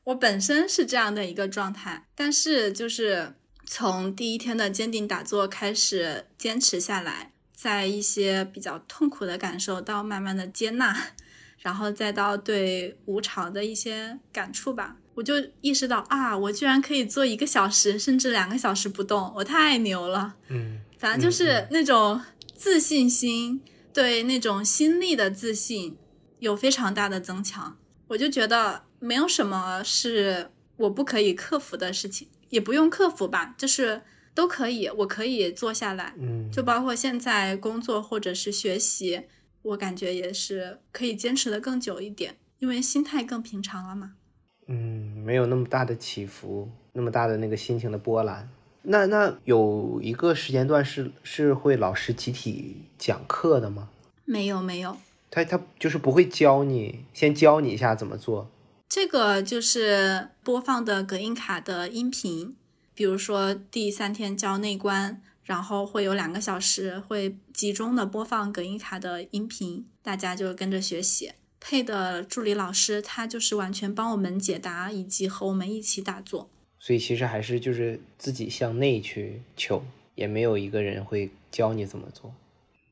我本身是这样的一个状态，但是就是从第一天的坚定打坐开始坚持下来，在一些比较痛苦的感受到慢慢的接纳。然后再到对无常的一些感触吧，我就意识到啊，我居然可以做一个小时甚至两个小时不动，我太牛了。嗯，反正就是那种自信心，对那种心力的自信有非常大的增强。我就觉得没有什么是我不可以克服的事情，也不用克服吧，就是都可以，我可以做下来。嗯，就包括现在工作或者是学习。我感觉也是可以坚持的更久一点，因为心态更平常了嘛。嗯，没有那么大的起伏，那么大的那个心情的波澜。那那有一个时间段是是会老师集体讲课的吗？没有没有，他他就是不会教你，先教你一下怎么做。这个就是播放的隔音卡的音频，比如说第三天教内观。然后会有两个小时，会集中的播放葛音卡的音频，大家就跟着学习。配的助理老师，他就是完全帮我们解答，以及和我们一起打坐。所以其实还是就是自己向内去求，也没有一个人会教你怎么做。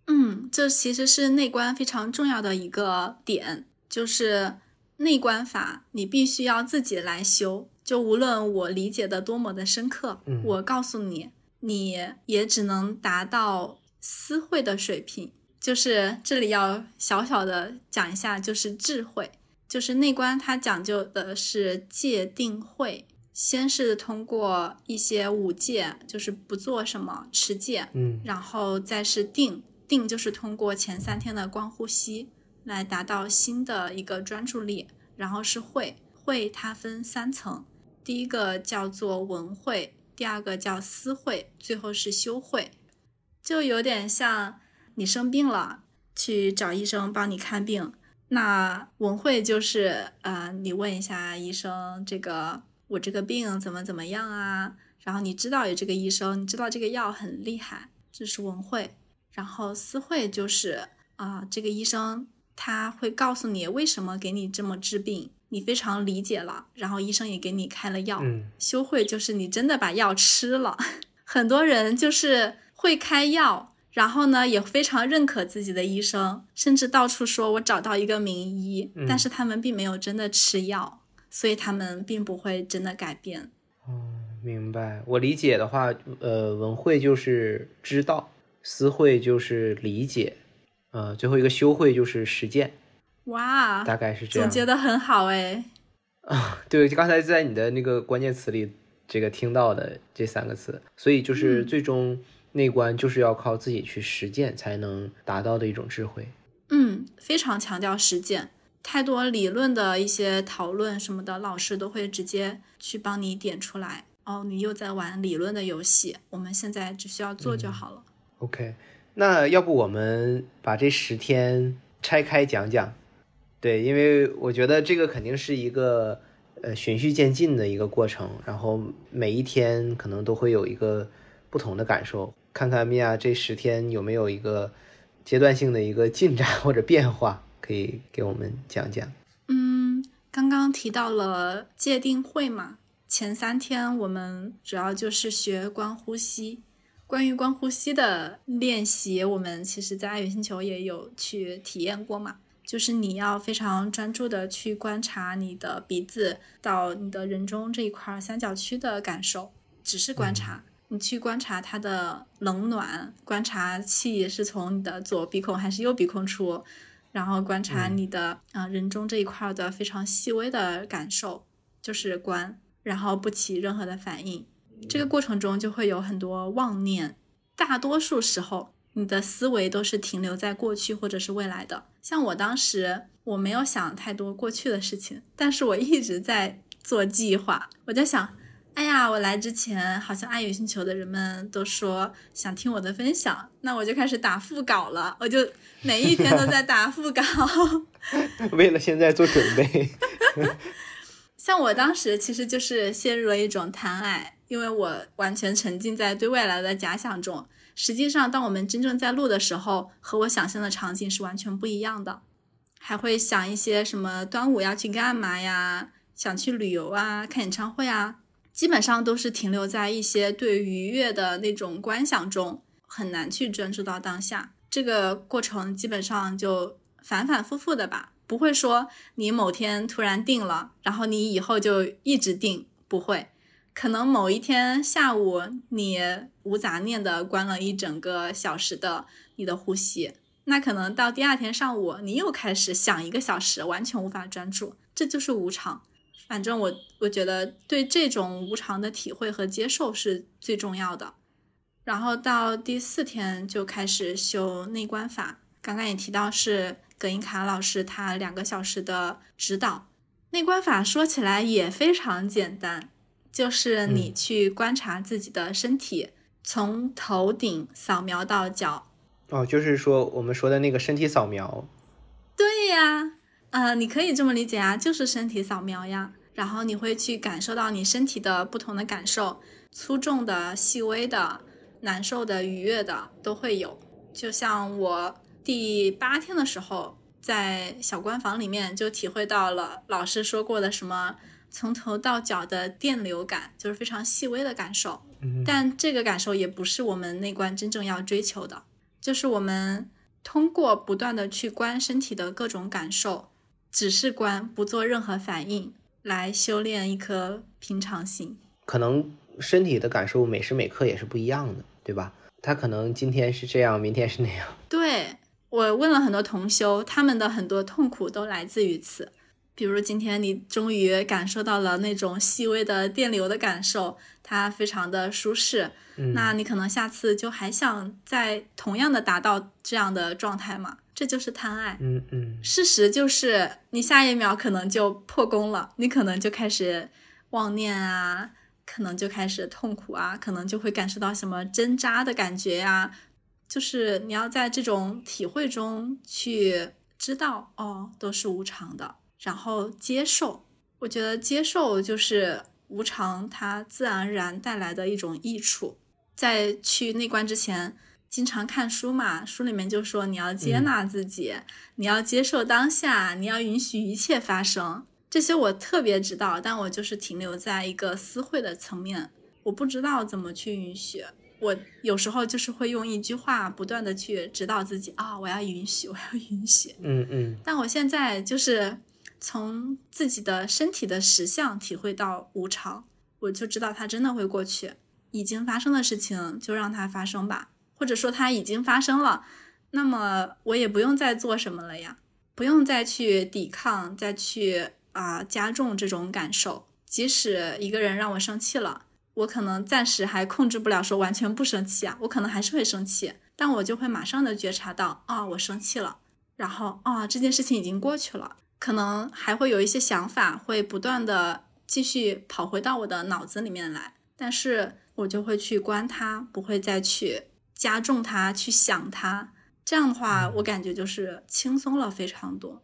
嗯，这其实是内观非常重要的一个点，就是内观法，你必须要自己来修。就无论我理解的多么的深刻，我告诉你。你也只能达到私会的水平，就是这里要小小的讲一下，就是智慧，就是内观，它讲究的是戒定慧，先是通过一些五戒，就是不做什么持戒，嗯，然后再是定，定就是通过前三天的观呼吸来达到新的一个专注力，然后是慧，慧它分三层，第一个叫做文慧。第二个叫私会，最后是修会，就有点像你生病了去找医生帮你看病。那文会就是呃，你问一下医生，这个我这个病怎么怎么样啊？然后你知道有这个医生，你知道这个药很厉害，这是文会。然后私会就是啊，这个医生他会告诉你为什么给你这么治病。你非常理解了，然后医生也给你开了药。嗯，修会就是你真的把药吃了。很多人就是会开药，然后呢也非常认可自己的医生，甚至到处说我找到一个名医，但是他们并没有真的吃药，所以他们并不会真的改变。哦，明白。我理解的话，呃，文会就是知道，思会就是理解，呃，最后一个修会就是实践。哇，大概是这样，总结的很好哎。啊，对，刚才在你的那个关键词里，这个听到的这三个词，所以就是最终内观就是要靠自己去实践才能达到的一种智慧。嗯，非常强调实践，太多理论的一些讨论什么的，老师都会直接去帮你点出来。哦，你又在玩理论的游戏，我们现在只需要做就好了。OK，那要不我们把这十天拆开讲讲？对，因为我觉得这个肯定是一个呃循序渐进的一个过程，然后每一天可能都会有一个不同的感受。看看米娅这十天有没有一个阶段性的一个进展或者变化，可以给我们讲讲。嗯，刚刚提到了界定会嘛，前三天我们主要就是学观呼吸。关于观呼吸的练习，我们其实在爱语星球也有去体验过嘛。就是你要非常专注的去观察你的鼻子到你的人中这一块三角区的感受，只是观察，你去观察它的冷暖，观察气是从你的左鼻孔还是右鼻孔出，然后观察你的啊人中这一块的非常细微的感受，就是观，然后不起任何的反应。这个过程中就会有很多妄念，大多数时候。你的思维都是停留在过去或者是未来的。像我当时，我没有想太多过去的事情，但是我一直在做计划。我在想，哎呀，我来之前好像爱与星球的人们都说想听我的分享，那我就开始打副稿了，我就每一天都在打副稿，为了现在做准备。像我当时其实就是陷入了一种贪爱，因为我完全沉浸在对未来的假想中。实际上，当我们真正在录的时候，和我想象的场景是完全不一样的。还会想一些什么端午要去干嘛呀？想去旅游啊，看演唱会啊，基本上都是停留在一些对愉悦的那种观想中，很难去专注到当下。这个过程基本上就反反复复的吧。不会说你某天突然定了，然后你以后就一直定，不会。可能某一天下午你无杂念的关了一整个小时的你的呼吸，那可能到第二天上午你又开始想一个小时，完全无法专注。这就是无常。反正我我觉得对这种无常的体会和接受是最重要的。然后到第四天就开始修内观法，刚刚也提到是。葛英卡老师他两个小时的指导，内观法说起来也非常简单，就是你去观察自己的身体，从头顶扫描到脚。哦，就是说我们说的那个身体扫描。对呀，呃，你可以这么理解啊，就是身体扫描呀。然后你会去感受到你身体的不同的感受，粗重的、细微的、难受的、愉悦的都会有。就像我。第八天的时候，在小官房里面就体会到了老师说过的什么从头到脚的电流感，就是非常细微的感受。但这个感受也不是我们内观真正要追求的，就是我们通过不断的去观身体的各种感受，只是观不做任何反应，来修炼一颗平常心。可能身体的感受每时每刻也是不一样的，对吧？他可能今天是这样，明天是那样。对。我问了很多同修，他们的很多痛苦都来自于此。比如今天你终于感受到了那种细微的电流的感受，它非常的舒适。嗯，那你可能下次就还想再同样的达到这样的状态嘛？这就是贪爱。嗯嗯。事实就是你下一秒可能就破功了，你可能就开始妄念啊，可能就开始痛苦啊，可能就会感受到什么针扎的感觉呀。就是你要在这种体会中去知道，哦，都是无常的，然后接受。我觉得接受就是无常，它自然而然带来的一种益处。在去内观之前，经常看书嘛，书里面就说你要接纳自己，你要接受当下，你要允许一切发生。这些我特别知道，但我就是停留在一个私会的层面，我不知道怎么去允许。我有时候就是会用一句话不断的去指导自己啊，我要允许，我要允许。嗯嗯。但我现在就是从自己的身体的实相体会到无常，我就知道它真的会过去。已经发生的事情就让它发生吧，或者说它已经发生了，那么我也不用再做什么了呀，不用再去抵抗，再去啊加重这种感受。即使一个人让我生气了。我可能暂时还控制不了，说完全不生气啊，我可能还是会生气，但我就会马上的觉察到，啊，我生气了，然后啊，这件事情已经过去了，可能还会有一些想法会不断的继续跑回到我的脑子里面来，但是我就会去关它，不会再去加重它，去想它，这样的话，我感觉就是轻松了非常多。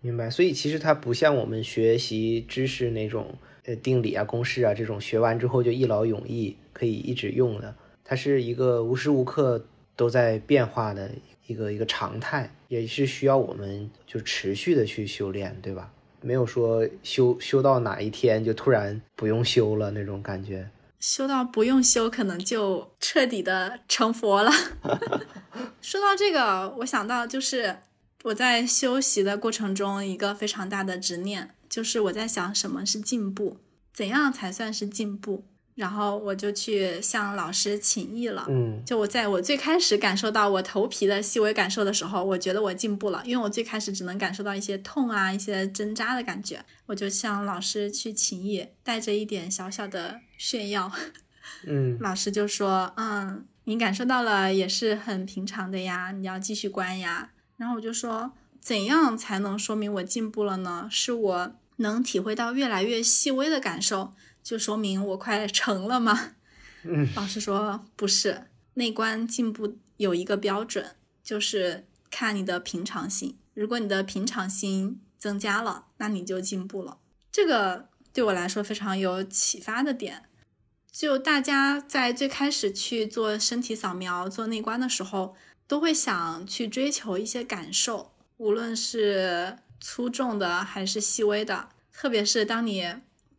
明白，所以其实它不像我们学习知识那种。呃，定理啊，公式啊，这种学完之后就一劳永逸，可以一直用的。它是一个无时无刻都在变化的一个一个常态，也是需要我们就持续的去修炼，对吧？没有说修修到哪一天就突然不用修了那种感觉。修到不用修，可能就彻底的成佛了。说到这个，我想到就是我在修习的过程中一个非常大的执念。就是我在想什么是进步，怎样才算是进步？然后我就去向老师请益了。嗯，就我在我最开始感受到我头皮的细微感受的时候，我觉得我进步了，因为我最开始只能感受到一些痛啊、一些针扎的感觉。我就向老师去请益，带着一点小小的炫耀。嗯，老师就说：“嗯，你感受到了也是很平常的呀，你要继续关呀。”然后我就说：“怎样才能说明我进步了呢？是我。”能体会到越来越细微的感受，就说明我快成了吗？嗯，老师说不是，内观进步有一个标准，就是看你的平常心。如果你的平常心增加了，那你就进步了。这个对我来说非常有启发的点。就大家在最开始去做身体扫描、做内观的时候，都会想去追求一些感受，无论是粗重的还是细微的。特别是当你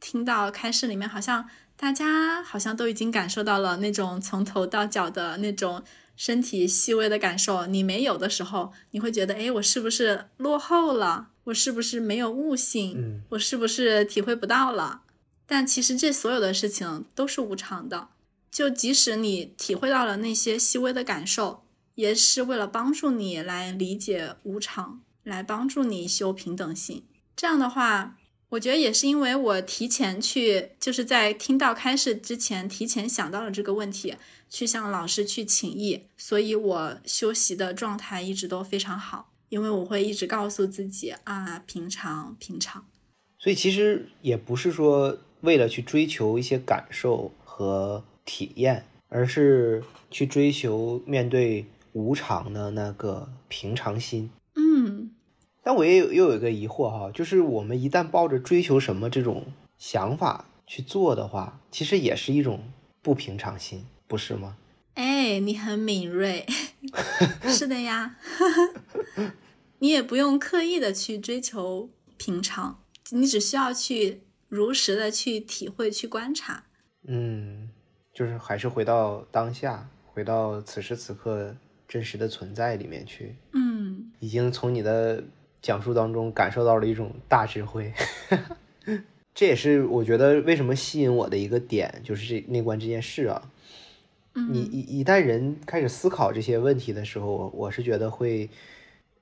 听到开始里面，好像大家好像都已经感受到了那种从头到脚的那种身体细微的感受，你没有的时候，你会觉得，哎，我是不是落后了？我是不是没有悟性？嗯我是不是体会不到了？但其实这所有的事情都是无常的，就即使你体会到了那些细微的感受，也是为了帮助你来理解无常，来帮助你修平等性。这样的话，我觉得也是因为我提前去，就是在听到开示之前，提前想到了这个问题，去向老师去请益，所以我休息的状态一直都非常好，因为我会一直告诉自己啊，平常平常。所以其实也不是说为了去追求一些感受和体验，而是去追求面对无常的那个平常心。嗯但我也有又有一个疑惑哈，就是我们一旦抱着追求什么这种想法去做的话，其实也是一种不平常心，不是吗？哎，你很敏锐，是的呀，你也不用刻意的去追求平常，你只需要去如实的去体会、去观察。嗯，就是还是回到当下，回到此时此刻真实的存在里面去。嗯已经从你的讲述当中感受到了一种大智慧，这也是我觉得为什么吸引我的一个点，就是这内观这件事啊。你嗯一一旦人开始思考这些问题的时候，我我是觉得会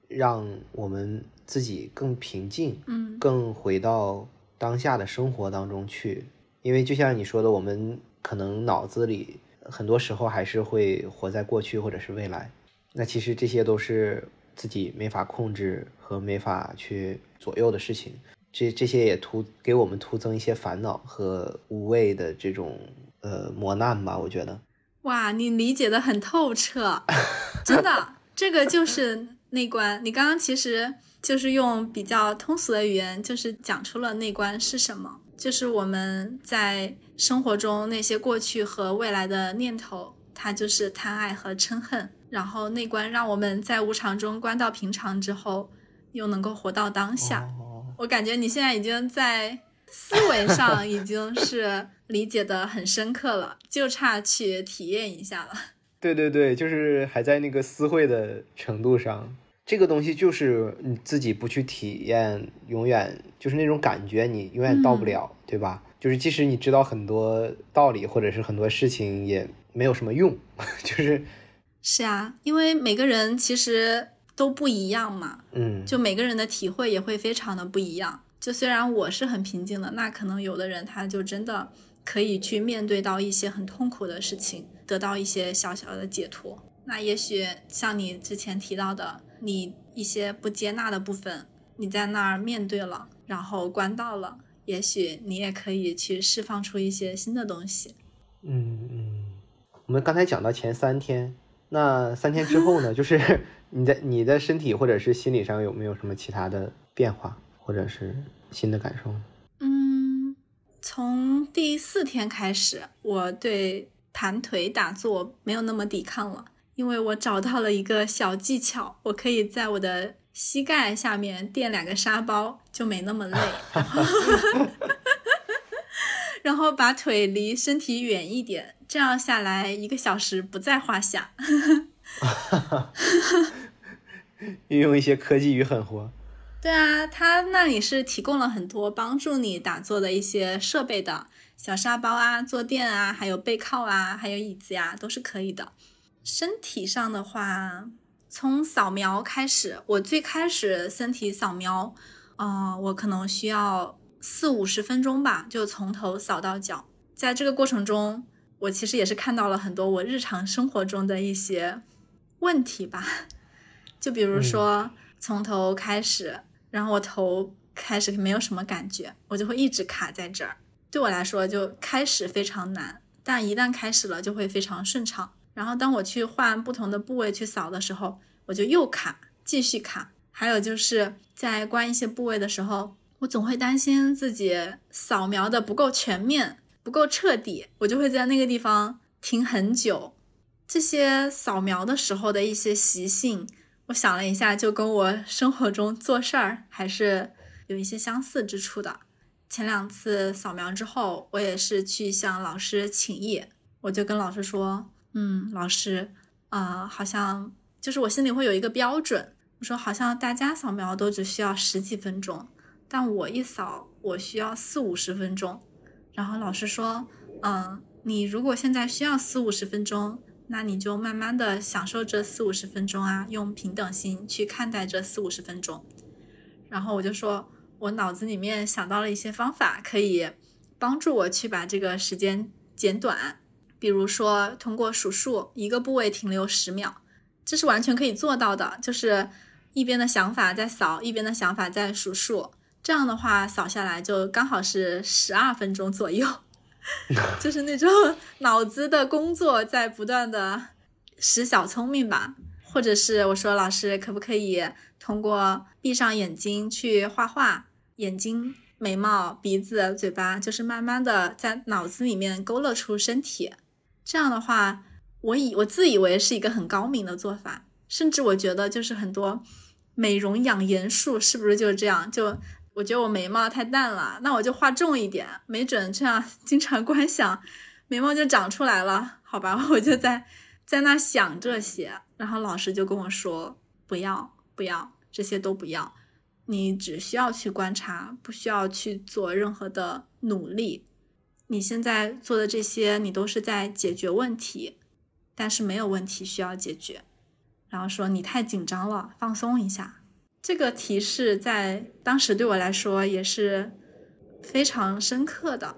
让我们自己更平静，嗯更回到当下的生活当中去。因为就像你说的，我们可能脑子里很多时候还是会活在过去或者是未来。那其实这些都是自己没法控制和没法去左右的事情。这这些也徒给我们徒增一些烦恼和无谓的这种呃磨难吧，我觉得。哇，你理解的很透彻，真的，这个就是内观。你刚刚其实就是用比较通俗的语言，就是讲出了内观是什么，就是我们在生活中那些过去和未来的念头，它就是贪爱和嗔恨。然后内观让我们在无常中观到平常之后，又能够活到当下。哦，我感觉你现在已经在思维上已经是 理解的很深刻了，就差去体验一下了。对对对，就是还在那个思会的程度上，这个东西就是你自己不去体验，永远就是那种感觉，你永远到不了，对吧？就是即使你知道很多道理，或者是很多事情，也没有什么用，就是是啊，因为每个人其实都不一样嘛，嗯，就每个人的体会也会非常的不一样。就虽然我是很平静的，那可能有的人他就真的可以去面对到一些很痛苦的事情，得到一些小小的解脱。那也许像你之前提到的，你一些不接纳的部分，你在那儿面对了，然后关到了，也许你也可以去释放出一些新的东西。嗯嗯，我们刚才讲到前三天，那三天之后呢？就是 你在你的身体或者是心理上有没有什么其他的变化，或者是新的感受？嗯，从第四天开始，我对盘腿打坐没有那么抵抗了，因为我找到了一个小技巧，我可以在我的膝盖下面垫两个沙包，就没那么累。然后把腿离身体远一点，这样下来一个小时不在话下。运用一些科技与狠活。对啊，他那里是提供了很多帮助你打坐的一些设备的，小沙包啊、坐垫啊，还有背靠啊，还有椅子呀，都是可以的。身体上的话，从扫描开始，我最开始身体扫描，嗯、我可能需要四五十分钟吧，就从头扫到脚。在这个过程中，我其实也是看到了很多我日常生活中的一些问题吧，就比如说、从头开始，然后我头开始没有什么感觉，我就会一直卡在这儿。对我来说，就开始非常难，但一旦开始了，就会非常顺畅。然后当我去换不同的部位去扫的时候，我就又卡，继续卡。还有就是在关一些部位的时候，我总会担心自己扫描的不够全面、不够彻底，我就会在那个地方停很久。这些扫描的时候的一些习性，我想了一下，就跟我生活中做事儿还是有一些相似之处的。前两次扫描之后，我也是去向老师请益，我就跟老师说：“嗯，老师，啊，好像就是我心里会有一个标准，我说好像大家扫描都只需要十几分钟，但我一扫我需要四五十分钟。”然后老师说：“嗯，你如果现在需要四五十分钟，那你就慢慢的享受这四五十分钟啊，用平等心去看待这四五十分钟。”然后我就说。我脑子里面想到了一些方法，可以帮助我去把这个时间减短。比如说，通过数数，一个部位停留十秒，这是完全可以做到的。就是一边的想法在扫，一边的想法在数数，这样的话扫下来就刚好是十二分钟左右。就是那种 脑子的工作在不断的使小聪明吧。或者是我说老师可不可以通过闭上眼睛去画画？眼睛、眉毛、鼻子、嘴巴，就是慢慢的在脑子里面勾勒出身体。这样的话，我以我自以为是一个很高明的做法，甚至我觉得就是很多美容养颜术是不是就是这样？就我觉得我眉毛太淡了，那我就画重一点，没准这样经常观想，眉毛就长出来了。好吧，我就在在那想这些，然后老师就跟我说不要不要，这些都不要。你只需要去观察，不需要去做任何的努力。你现在做的这些，你都是在解决问题，但是没有问题需要解决。然后说你太紧张了，放松一下。这个提示在当时对我来说也是非常深刻的。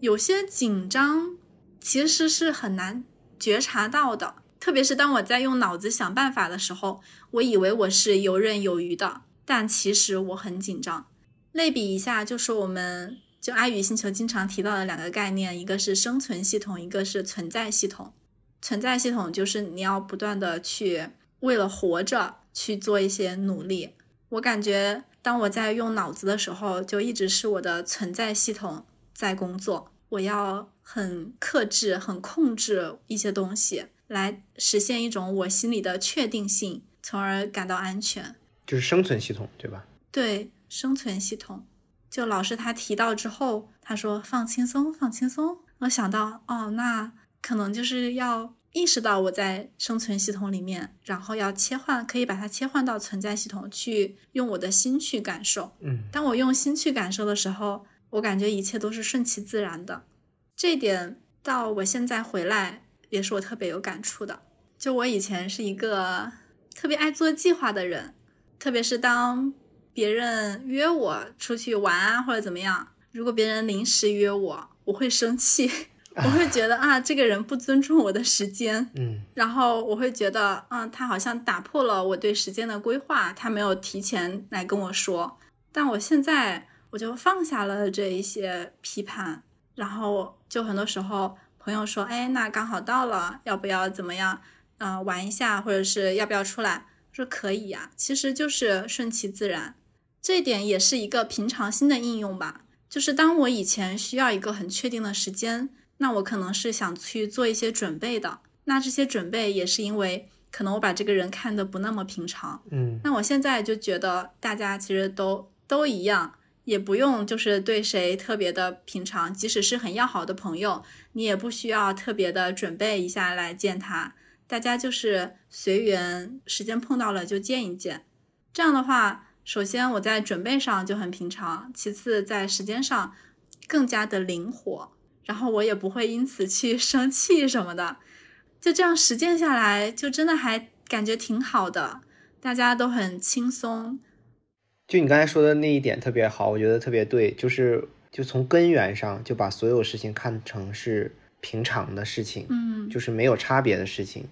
有些紧张其实是很难觉察到的，特别是当我在用脑子想办法的时候，我以为我是游刃有余的。但其实我很紧张。类比一下，就是我们就阿语星球经常提到的两个概念，一个是生存系统，一个是存在系统。存在系统就是你要不断的去为了活着去做一些努力。我感觉当我在用脑子的时候，就一直是我的存在系统在工作。我要很克制、很控制一些东西，来实现一种我心里的确定性，从而感到安全。就是生存系统，对吧？对，生存系统。就老师他提到之后，他说放轻松，放轻松。我想到，哦，那可能就是要意识到我在生存系统里面，然后要切换，可以把它切换到存在系统去，用我的心去感受。嗯，当我用心去感受的时候，我感觉一切都是顺其自然的。这一点到我现在回来，也是我特别有感触的。就我以前是一个特别爱做计划的人。特别是当别人约我出去玩啊，或者怎么样，如果别人临时约我，我会生气，我会觉得啊，这个人不尊重我的时间，嗯，然后我会觉得，嗯，他好像打破了我对时间的规划，他没有提前来跟我说。但我现在我就放下了这一些批判，然后就很多时候朋友说，哎，那刚好到了，要不要怎么样，嗯，玩一下，或者是要不要出来？说可以呀，其实就是顺其自然，这一点也是一个平常心的应用吧。就是当我以前需要一个很确定的时间，那我可能是想去做一些准备的。那这些准备也是因为可能我把这个人看得不那么平常。嗯，那我现在就觉得大家其实都都一样，也不用就是对谁特别的平常，即使是很要好的朋友，你也不需要特别的准备一下来见他。大家就是随缘，时间碰到了就见一见。这样的话，首先我在准备上就很平常，其次在时间上更加的灵活，然后我也不会因此去 生气什么的。就这样实践下来，就真的还感觉挺好的，大家都很轻松。就你刚才说的那一点特别好，我觉得特别对，就是就从根源上就把所有事情看成是。平常的事情，嗯，就是没有差别的事情，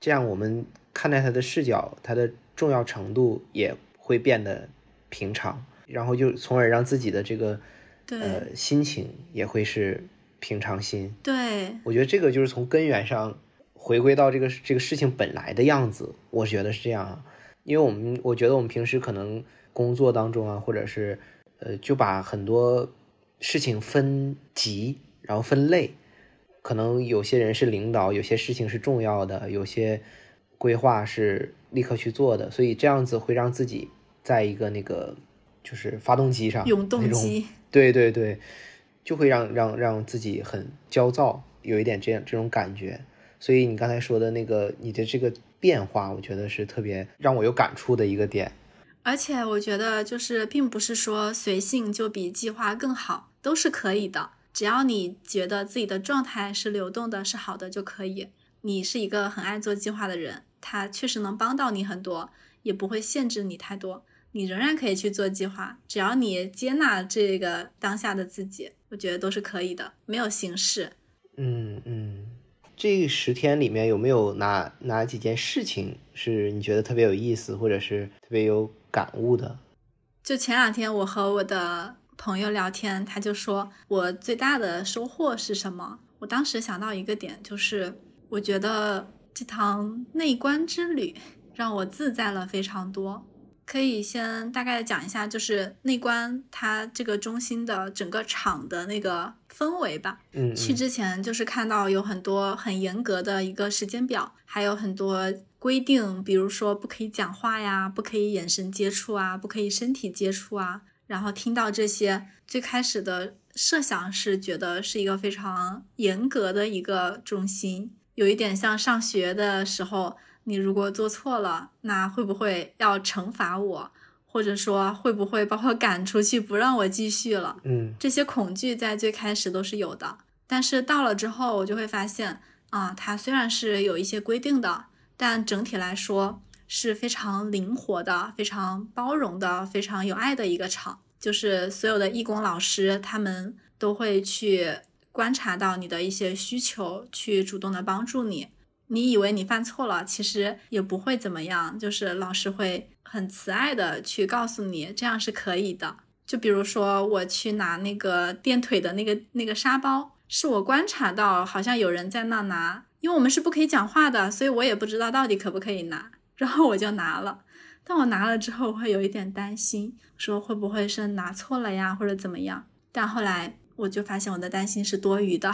这样我们看待它的视角，它的重要程度也会变得平常。然后就从而让自己的这个对呃心情也会是平常心。对。我觉得这个就是从根源上回归到这个这个事情本来的样子，我觉得是这样啊。因为我们我觉得我们平时可能工作当中啊，或者是呃就把很多事情分级，然后分类，可能有些人是领导，有些事情是重要的，有些规划是立刻去做的，所以这样子会让自己在一个那个就是发动机上永动机，对对对，就会让让让自己很焦躁，有一点这样这种感觉。所以你刚才说的那个你的这个变化，我觉得是特别让我有感触的一个点。而且我觉得就是并不是说随性就比计划更好，都是可以的。只要你觉得自己的状态是流动的，是好的就可以。你是一个很爱做计划的人，它确实能帮到你很多，也不会限制你太多。你仍然可以去做计划，只要你接纳这个当下的自己，我觉得都是可以的，没有形式。嗯嗯，这十天里面有没有哪哪几件事情是你觉得特别有意思，或者是特别有感悟的？就前两天我和我的朋友聊天，他就说我最大的收获是什么？我当时想到一个点，就是我觉得这趟内观之旅让我自在了非常多。可以先大概讲一下，就是内观它这个中心的整个场的那个氛围吧。嗯，去之前就是看到有很多很严格的一个时间表，还有很多规定，比如说不可以讲话呀，不可以眼神接触啊，不可以身体接触啊。然后听到这些，最开始的设想是觉得是一个非常严格的一个中心，有一点像上学的时候。你如果做错了，那会不会要惩罚我，或者说会不会把我 赶出去，不让我继续了？嗯，这些恐惧在最开始都是有的，但是到了之后，我就会发现，啊，它虽然是有一些规定的，但整体来说是非常灵活的、非常包容的、非常有爱的一个场。就是所有的义工老师，他们都会去观察到你的一些需求，去主动的帮助你。你以为你犯错了，其实也不会怎么样，就是老师会很慈爱的去告诉你，这样是可以的。就比如说我去拿那个垫腿的那个那个沙包，是我观察到好像有人在那拿，因为我们是不可以讲话的，所以我也不知道到底可不可以拿，然后我就拿了。但我拿了之后，会有一点担心，说会不会是拿错了呀，或者怎么样？但后来我就发现我的担心是多余的。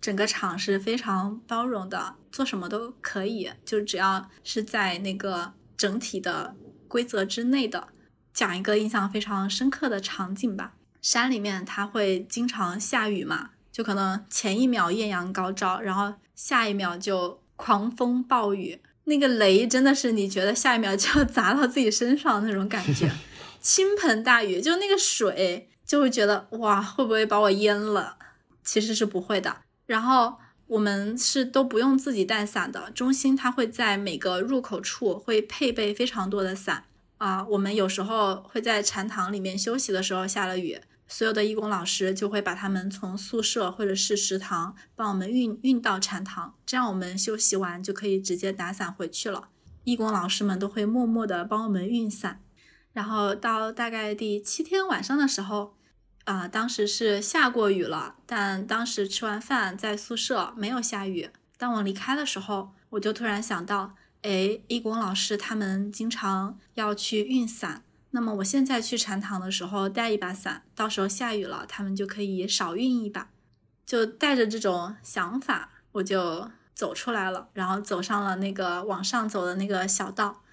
整个场是非常包容的，做什么都可以，就只要是在那个整体的规则之内的。讲一个印象非常深刻的场景吧，山里面它会经常下雨嘛，就可能前一秒艳阳高照，然后下一秒就狂风暴雨，那个雷真的是你觉得下一秒就要砸到自己身上那种感觉，倾盆大雨，就那个水就会觉得哇，会不会把我淹了？其实是不会的。然后我们是都不用自己带伞的，中心它会在每个入口处会配备非常多的伞啊。我们有时候会在禅堂里面休息的时候下了雨，所有的义工老师就会把他们从宿舍或者是食堂帮我们运运到禅堂，这样我们休息完就可以直接打伞回去了。义工老师们都会默默的帮我们运伞，然后到大概第七天晚上的时候。啊，当时是下过雨了，但当时吃完饭在宿舍没有下雨。当我离开的时候，我就突然想到，哎，义工老师他们经常要去运伞，那么我现在去禅堂的时候带一把伞，到时候下雨了，他们就可以少运一把。就带着这种想法，我就走出来了，然后走上了那个往上走的那个小道，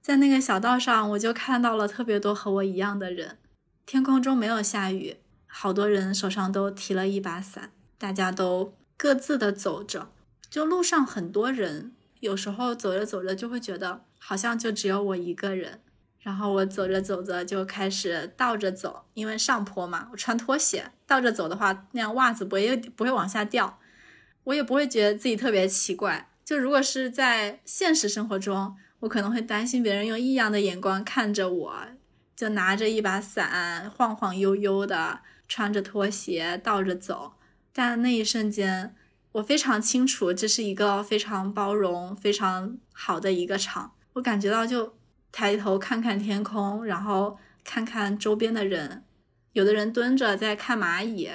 在那个小道上，我就看到了特别多和我一样的人。天空中没有下雨，好多人手上都提了一把伞，大家都各自的走着。就路上很多人，有时候走着走着就会觉得好像就只有我一个人。然后我走着走着就开始倒着走，因为上坡嘛，我穿拖鞋，倒着走的话，那样袜子不会不会往下掉，我也不会觉得自己特别奇怪。就如果是在现实生活中，我可能会担心别人用异样的眼光看着我。就拿着一把伞，晃晃悠悠的，穿着拖鞋倒着走。但那一瞬间，我非常清楚，这是一个非常包容、非常好的一个场。我感觉到，就抬头看看天空，然后看看周边的人，有的人蹲着在看蚂蚁，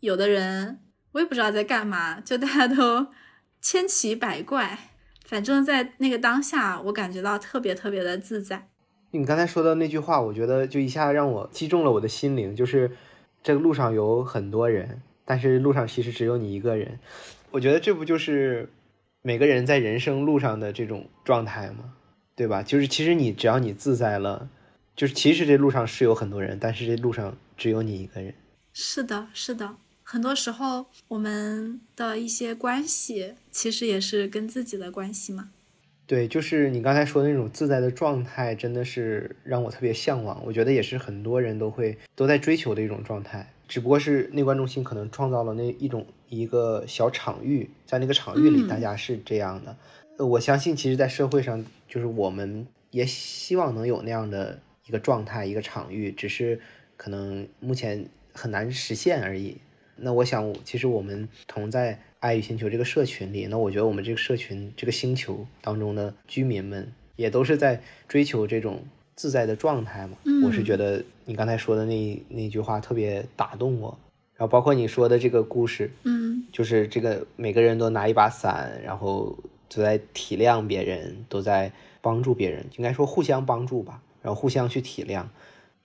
有的人我也不知道在干嘛，就大家都 千奇百怪。反正，在那个当下，我感觉到特别特别的自在。你刚才说的那句话，我觉得就一下让我击中了我的心灵，就是这个路上有很多人，但是路上其实只有你一个人。我觉得这不就是每个人在人生路上的这种状态吗？对吧？就是其实你只要你自在了，就是其实这路上是有很多人，但是这路上只有你一个人。是的，是的。很多时候，我们的一些关系其实也是跟自己的关系嘛。对，就是你刚才说的那种自在的状态，真的是让我特别向往。我觉得也是很多人都会都在追求的一种状态，只不过是内观中心可能创造了那一种一个小场域，在那个场域里，大家是这样的。我相信，其实，在社会上，就是我们也希望能有那样的一个状态、一个场域，只是可能目前很难实现而已。那我想，其实我们同在爱与星球这个社群里，那我觉得我们这个社群、这个星球当中的居民们，也都是在追求这种自在的状态嘛。我是觉得你刚才说的那那句话特别打动我，然后包括你说的这个故事，嗯，就是这个每个人都拿一把伞，然后都在体谅别人，都在帮助别人，应该说互相帮助吧，然后互相去体谅，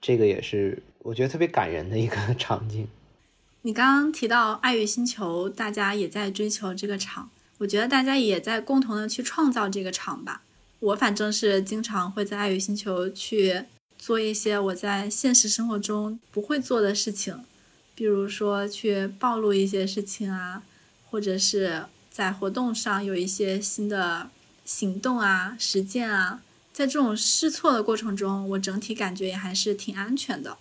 这个也是我觉得特别感人的一个 场景。你刚刚提到爱与星球，大家也在追求这个场，我觉得大家也在共同的去创造这个场吧。我反正是经常会在爱与星球去做一些我在现实生活中不会做的事情，比如说去暴露一些事情啊，或者是在活动上有一些新的行动啊、实践啊。在这种试错的过程中，我整体感觉也还是挺安全的。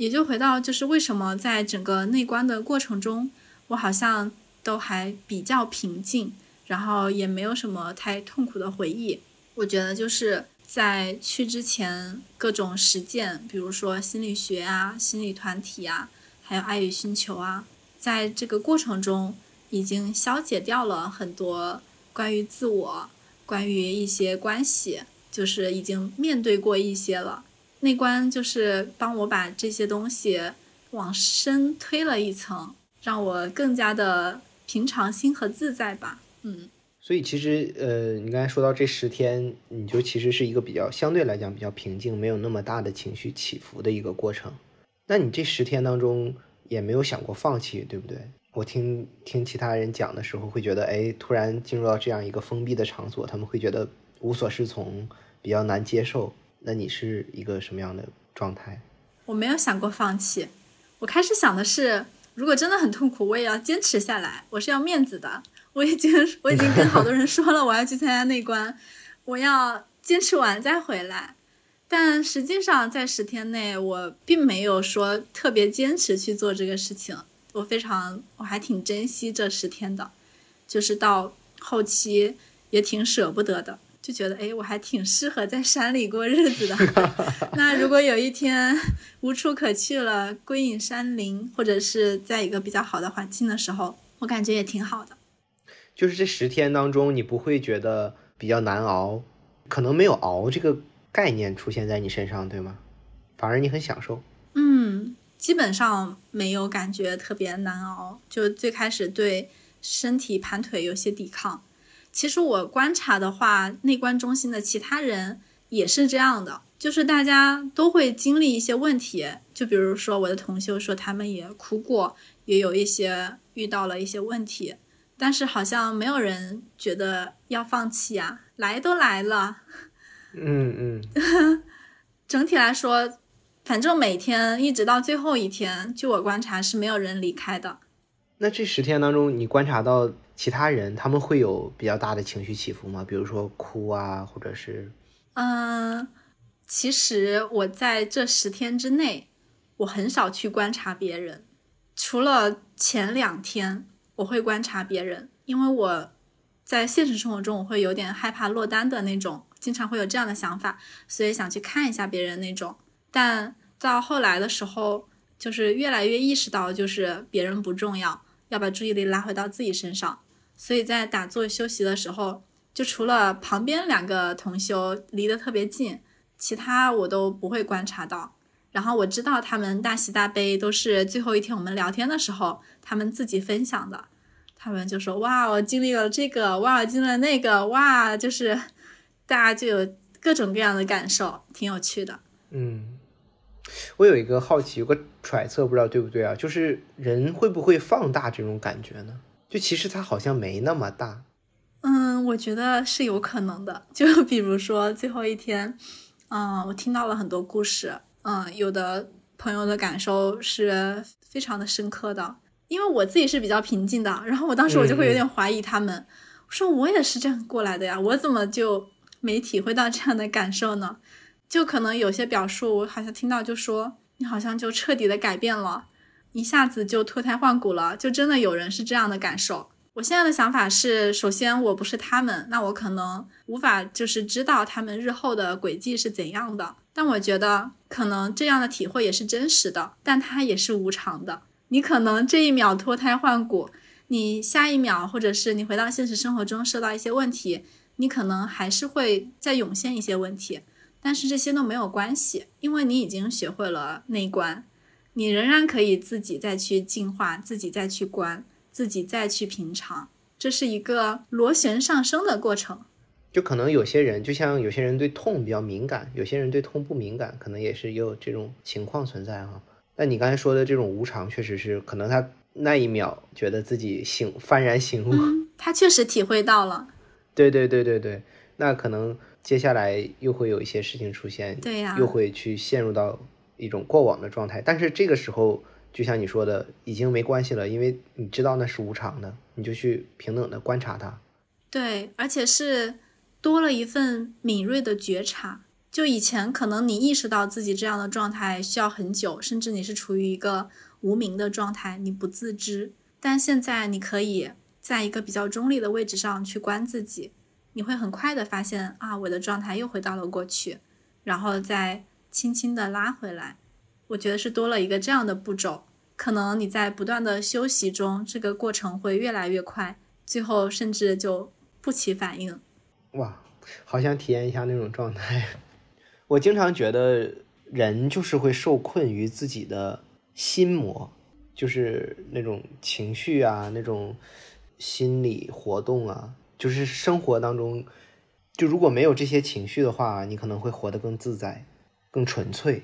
也就回到，就是为什么在整个内观的过程中，我好像都还比较平静，然后也没有什么太痛苦的回忆。我觉得就是在去之前各种实践，比如说心理学啊、心理团体啊，还有爱与寻求啊，在这个过程中已经消解掉了很多关于自我、关于一些关系，就是已经面对过一些了。内观就是帮我把这些东西往深推了一层，让我更加的平常心和自在吧。嗯，所以其实呃，你刚才说到这十天，你就其实是一个比较相对来讲比较平静，没有那么大的情绪起伏的一个过程。那你这十天当中也没有想过放弃，对不对？我听听其他人讲的时候，会觉得哎，突然进入到这样一个封闭的场所，他们会觉得无所适从，比较难接受。那你是一个什么样的状态？我没有想过放弃，我开始想的是，如果真的很痛苦，我也要坚持下来。我是要面子的，我已经 我已经跟好多人说了，我要去参加内观，我要坚持完再回来。但实际上，在十天内，我并没有说特别坚持去做这个事情。我非常，我还挺珍惜这十天的，就是到后期也挺舍不得的。就觉得哎，我还挺适合在山里过日子的。那如果有一天无处可去了，归隐山林，或者是在一个比较好的环境的时候，我感觉也挺好的。就是这十天当中，你不会觉得比较难熬，可能没有熬这个概念出现在你身上，对吗？反而你很享受。嗯，基本上没有感觉特别难熬，就最开始对身体盘腿有些抵抗。其实我观察的话，内观中心的其他人也是这样的，就是大家都会经历一些问题。就比如说我的同修说，他们也哭过，也有一些遇到了一些问题，但是好像没有人觉得要放弃啊，来都来了。嗯 嗯。整体来说，反正每天一直到最后一天，据我观察是没有人离开的。那这十天当中，你观察到？其他人他们会有比较大的情绪起伏吗？比如说哭啊，或者是……嗯，其实我在这十天之内，我很少去观察别人，除了前两天我会观察别人，因为我在现实生活中我会有点害怕落单的那种，经常会有这样的想法，所以想去看一下别人那种。但到后来的时候，就是越来越意识到，就是别人不重要，要把注意力拉回到自己身上。所以在打坐休息的时候，就除了旁边两个同修离得特别近，其他我都不会观察到。然后我知道他们大喜大悲都是最后一天我们聊天的时候他们自己分享的，他们就说哇我经历了这个，哇我经历了那个，哇就是大家就有各种各样的感受，挺有趣的。嗯，我有一个好奇，有个揣测，不知道对不对啊？就是人会不会放大这种感觉呢？就其实它好像没那么大。嗯，我觉得是有可能的。就比如说最后一天，嗯，我听到了很多故事，嗯，有的朋友的感受是非常的深刻的，因为我自己是比较平静的，然后我当时我就会有点怀疑他们，我说我也是这样过来的呀，我怎么就没体会到这样的感受呢？就可能有些表述，我好像听到就说你好像就彻底的改变了，一下子就脱胎换骨了，就真的有人是这样的感受。我现在的想法是，首先我不是他们，那我可能无法就是知道他们日后的轨迹是怎样的。但我觉得可能这样的体会也是真实的，但它也是无常的。你可能这一秒脱胎换骨，你下一秒或者是你回到现实生活中受到一些问题，你可能还是会再涌现一些问题。但是这些都没有关系，因为你已经学会了内观，你仍然可以自己再去进化，自己再去观。自己再去品尝，这是一个螺旋上升的过程。就可能有些人，就像有些人对痛比较敏感，有些人对痛不敏感，可能也是有这种情况存在哈。那你刚才说的这种无常，确实是可能他那一秒觉得自己醒幡然醒悟，他确实体会到了。对对对对对，那可能接下来又会有一些事情出现，对呀，又会去陷入到一种过往的状态，但是这个时候。就像你说的，已经没关系了，因为你知道那是无常的，你就去平等的观察它。对，而且是多了一份敏锐的觉察。就以前可能你意识到自己这样的状态需要很久，甚至你是处于一个无名的状态，你不自知。但现在你可以在一个比较中立的位置上去观自己，你会很快的发现啊，我的状态又回到了过去，然后再轻轻的拉回来。我觉得是多了一个这样的步骤，可能你在不断的休息中，这个过程会越来越快，最后甚至就不起反应。哇，好想体验一下那种状态。我经常觉得人就是会受困于自己的心魔，就是那种情绪啊，那种心理活动啊，就是生活当中，就如果没有这些情绪的话，你可能会活得更自在、更纯粹。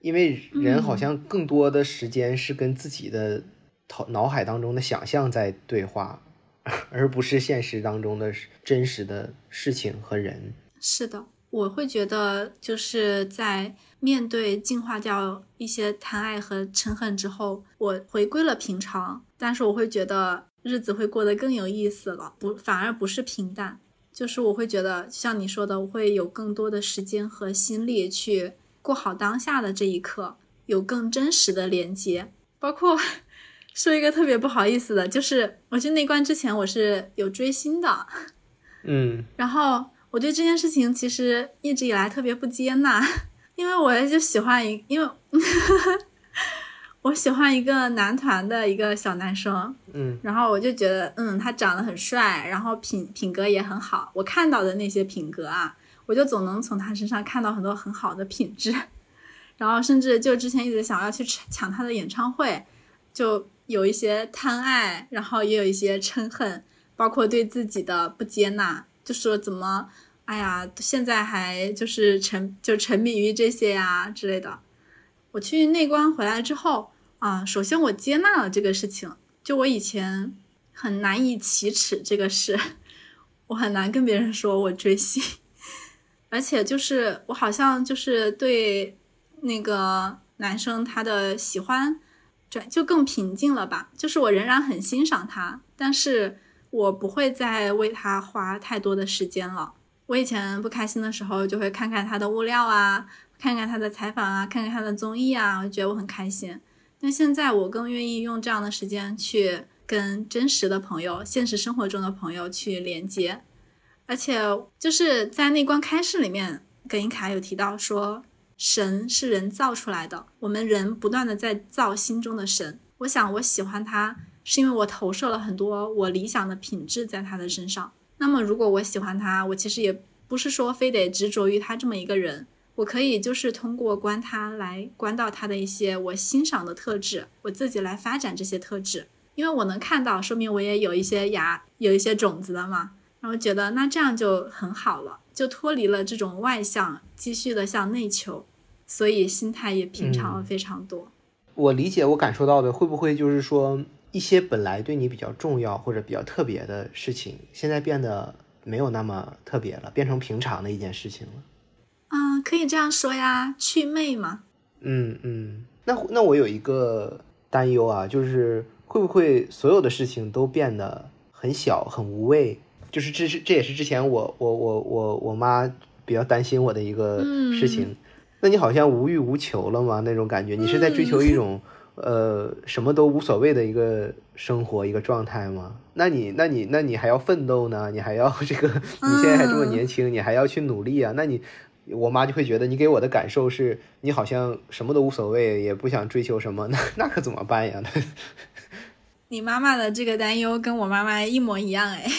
因为人好像更多的时间是跟自己的头脑海当中的想象在对话，而不是现实当中的真实的事情和人。是的，我会觉得就是在面对净化掉一些贪爱和嗔恨之后，我回归了平常，但是我会觉得日子会过得更有意思了，不反而不是平淡，就是我会觉得像你说的，我会有更多的时间和心力去。过好当下的这一刻，有更真实的连接。包括说一个特别不好意思的，就是我去内观之前，我是有追星的，嗯，然后我对这件事情其实一直以来特别不接纳，因为我就喜欢一，因为我喜欢一个男团的一个小男生，嗯，然后我就觉得，嗯，他长得很帅，然后品品格也很好，我看到的那些品格啊。我就总能从他身上看到很多很好的品质，然后甚至就之前一直想要去抢他的演唱会，就有一些贪爱，然后也有一些嗔恨，包括对自己的不接纳，就说怎么，哎呀，现在还就是沉就沉迷于这些呀之类的。我去内观回来之后啊，首先我接纳了这个事情，就我以前很难以启齿这个事，我很难跟别人说我追星。而且就是我好像就是对那个男生他的喜欢转就更平静了吧，就是我仍然很欣赏他，但是我不会再为他花太多的时间了。我以前不开心的时候就会看看他的物料啊，看看他的采访啊，看看他的综艺啊，我觉得我很开心。但现在我更愿意用这样的时间去跟真实的朋友、现实生活中的朋友去连接。而且就是在内观开示里面，葛英卡有提到说，神是人造出来的，我们人不断的在造心中的神。我想我喜欢他，是因为我投射了很多我理想的品质在他的身上。那么如果我喜欢他，我其实也不是说非得执着于他这么一个人，我可以就是通过观他来观到他的一些我欣赏的特质，我自己来发展这些特质，因为我能看到，说明我也有一些芽，有一些种子了嘛。然后觉得那这样就很好了，就脱离了这种外向，继续的向内求，所以心态也平常了非常多。我理解，我感受到的会不会就是说，一些本来对你比较重要或者比较特别的事情，现在变得没有那么特别了，变成平常的一件事情了？嗯，可以这样说呀，祛魅嘛。嗯嗯，那那我有一个担忧啊，就是会不会所有的事情都变得很小很无谓？就是这是这也是之前我我我我我妈比较担心我的一个事情。那你好像无欲无求了吗？那种感觉，你是在追求一种呃什么都无所谓的一个生活一个状态吗？那你那你那你还要奋斗呢？你还要这个？你现在还这么年轻，你还要去努力啊？那你。我妈就会觉得你给我的感受是你好像什么都无所谓，也不想追求什么，那那可怎么办呀？你妈妈的这个担忧跟我妈妈一模一样哎，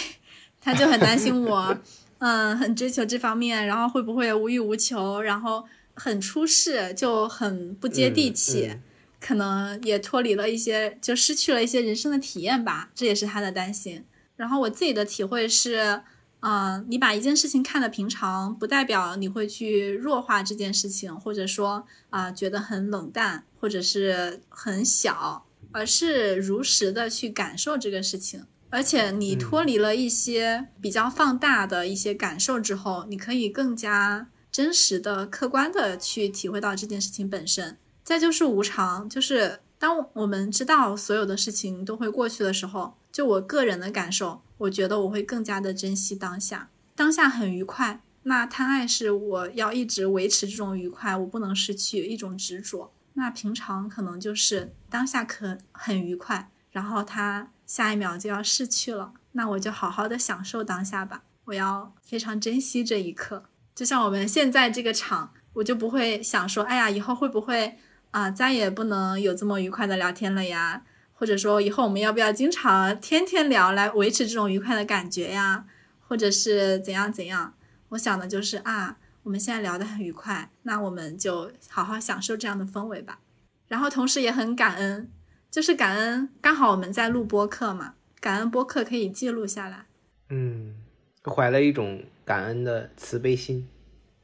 她就很担心我，嗯，很追求这方面，然后会不会无欲无求，然后很出世，就很不接地气，可能也脱离了一些，就失去了一些人生的体验吧，这也是她的担心。然后我自己的体会是。嗯，你把一件事情看得平常，不代表你会去弱化这件事情，或者说啊觉得很冷淡，或者是很小，而是如实的去感受这个事情。而且你脱离了一些比较放大的一些感受之后，你可以更加真实的、客观的去体会到这件事情本身。再就是无常，就是当我们知道所有的事情都会过去的时候，就我个人的感受。我觉得我会更加的珍惜当下，当下很愉快。那贪爱是我要一直维持这种愉快，我不能失去一种执着。那平常可能就是当下可很愉快，然后它下一秒就要逝去了，那我就好好的享受当下吧。我要非常珍惜这一刻。就像我们现在这个场，我就不会想说，哎呀，以后会不会啊，再也不能有这么愉快的聊天了呀？或者说以后我们要不要经常天天聊来维持这种愉快的感觉呀？或者是怎样怎样？我想的就是啊，我们现在聊得很愉快，那我们就好好享受这样的氛围吧。然后同时也很感恩，就是感恩刚好我们在录播客嘛，感恩播客可以记录下来。嗯，怀了一种感恩的慈悲心。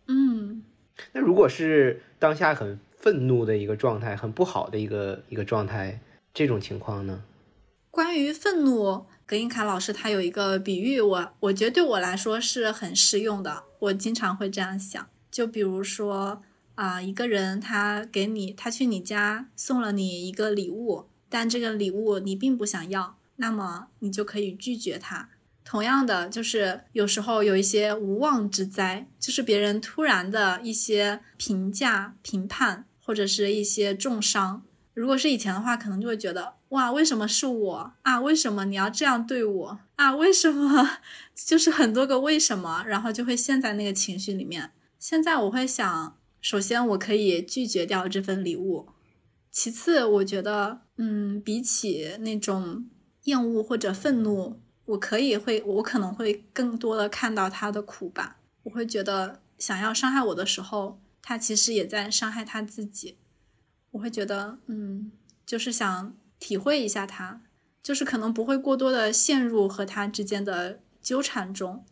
嗯，那如果是当下很愤怒的一个状态，很不好的一个一个状态。这种情况呢？关于愤怒，格音卡老师他有一个比喻，我我觉得对我来说是很适用的。我经常会这样想，就比如说啊，一个人他给你，他去你家送了你一个礼物，但这个礼物你并不想要，那么你就可以拒绝他。同样的，就是有时候有一些无妄之灾，就是别人突然的一些评价、评判，或者是一些重伤。如果是以前的话，可能就会觉得哇，为什么是我啊？为什么你要这样对我啊？为什么 就是很多个为什么，然后就会陷在那个情绪里面。现在我会想，首先我可以拒绝掉这份礼物，其次我觉得，嗯，比起那种厌恶或者愤怒，我可以会，我可能会更多的看到他的苦吧。我会觉得，想要伤害我的时候，他其实也在伤害他自己。我会觉得，嗯，就是想体会一下他，就是可能不会过多的陷入和他之间的纠缠中，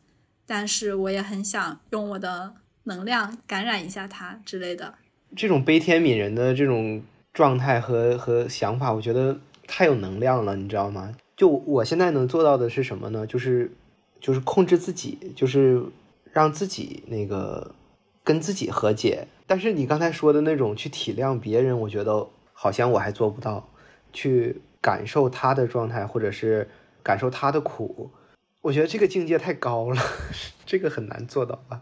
但是我也很想用我的能量感染一下他之类的。这种悲天悯人的这种状态和和想法，我觉得太有能量了，你知道吗？就我现在能做到的是什么呢？就是就是控制自己，就是让自己那个跟自己和解。但是你刚才说的那种去体谅别人，我觉得好像我还做不到，去感受他的状态，或者是感受他的苦，我觉得这个境界太高了，这个很难做到吧？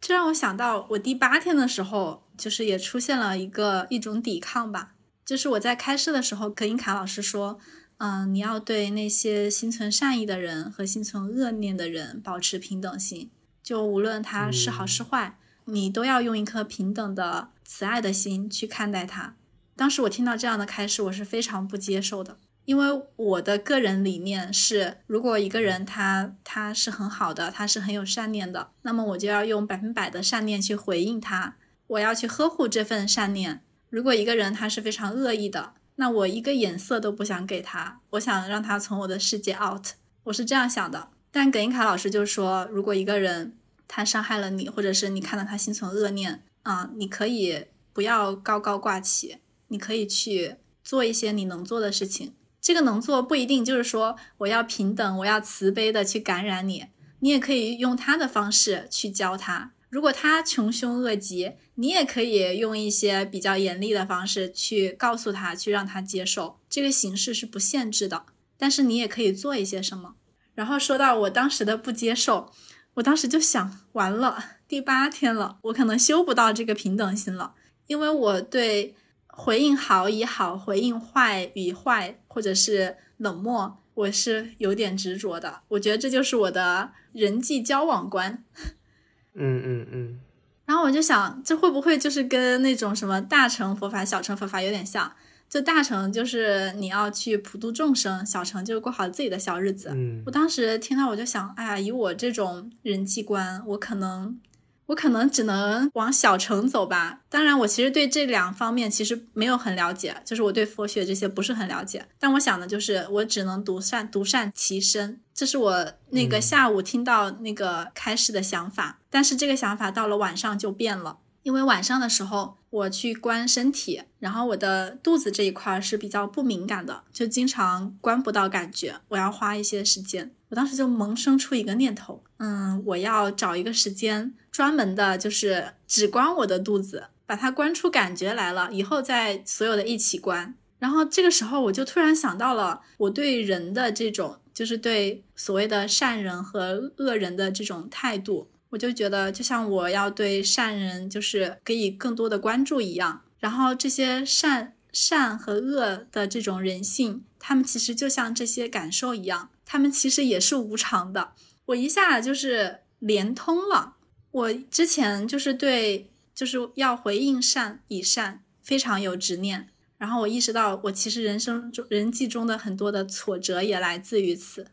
这让我想到，我第八天的时候，就是也出现了一个一种抵抗吧，就是我在开示的时候，格音卡老师说，嗯，你要对那些心存善意的人和心存恶念的人保持平等心，就无论他是好是坏。你都要用一颗平等的慈爱的心去看待他。当时我听到这样的开示，我是非常不接受的，因为我的个人理念是，如果一个人他他是很好的，他是很有善念的，那么我就要用百分百的善念去回应他，我要去呵护这份善念。如果一个人他是非常恶意的，那我一个眼色都不想给他，我想让他从我的世界 out。我是这样想的。但葛英卡老师就说，如果一个人他伤害了你，或者是你看到他心存恶念啊，你可以不要高高挂起，你可以去做一些你能做的事情。这个能做不一定就是说我要平等，我要慈悲的去感染你，你也可以用他的方式去教他。如果他穷凶恶极，你也可以用一些比较严厉的方式去告诉他，去让他接受。这个形式是不限制的，但是你也可以做一些什么。然后说到我当时的不接受，我当时就想，完了，第八天了，我可能修不到这个平等心了，因为我对回应好与好，回应坏与坏，或者是冷漠，我是有点执着的。我觉得这就是我的人际交往观。嗯嗯嗯。然后我就想，这会不会就是跟那种什么大乘佛法、小乘佛法有点像？就大乘就是你要去普度众生，小乘就是过好自己的小日子。嗯，我当时听到我就想，哎呀，以我这种人际观，我可能。我可能只能往小城走吧。当然，我其实对这两方面其实没有很了解，就是我对佛学这些不是很了解。但我想的就是，我只能独善独善其身，这是我那个下午听到那个开始的想法。但是这个想法到了晚上就变了，因为晚上的时候我去关身体，然后我的肚子这一块是比较不敏感的，就经常关不到感觉，我要花一些时间。我当时就萌生出一个念头，嗯，我要找一个时间。专门的，就是只关我的肚子，把它关出感觉来了，以后再所有的一起关。然后这个时候，我就突然想到了我对人的这种，就是对所谓的善人和恶人的这种态度，我就觉得，就像我要对善人就是给予更多的关注一样。然后这些善善和恶的这种人性，他们其实就像这些感受一样，他们其实也是无常的。我一下就是连通了。我之前就是对就是要回应善以善非常有执念，然后我意识到我其实人生中人际中的很多的挫折也来自于此，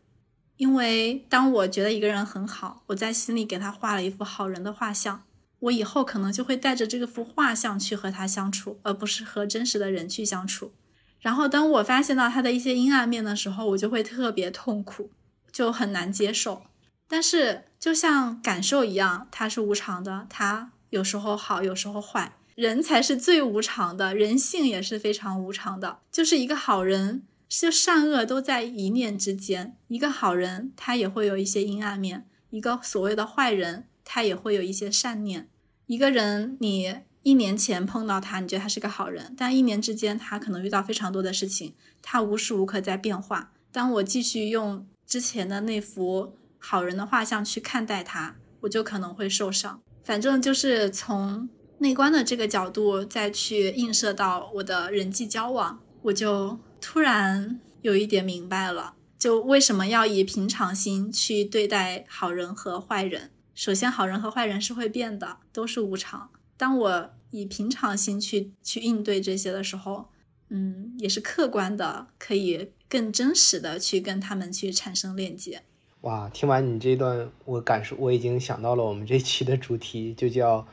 因为当我觉得一个人很好，我在心里给他画了一幅好人的画像，我以后可能就会带着这幅画像去和他相处，而不是和真实的人去相处。然后当我发现到他的一些阴暗面的时候，我就会特别痛苦，就很难接受。但是，就像感受一样，它是无常的。它有时候好，有时候坏。人才是最无常的，人性也是非常无常的。就是一个好人，就善恶都在一念之间。一个好人，他也会有一些阴暗面；一个所谓的坏人，他也会有一些善念。一个人，你一年前碰到他，你觉得他是个好人，但一年之间，他可能遇到非常多的事情，他无时无刻在变化。当我继续用之前的那幅。好人的画像去看待他，我就可能会受伤。反正就是从内观的这个角度再去映射到我的人际交往，我就突然有一点明白了，就为什么要以平常心去对待好人和坏人。首先，好人和坏人是会变的，都是无常。当我以平常心去去应对这些的时候，嗯，也是客观的，可以更真实的去跟他们去产生链接。哇，听完你这段，我感受我已经想到了我们这期的主题，就叫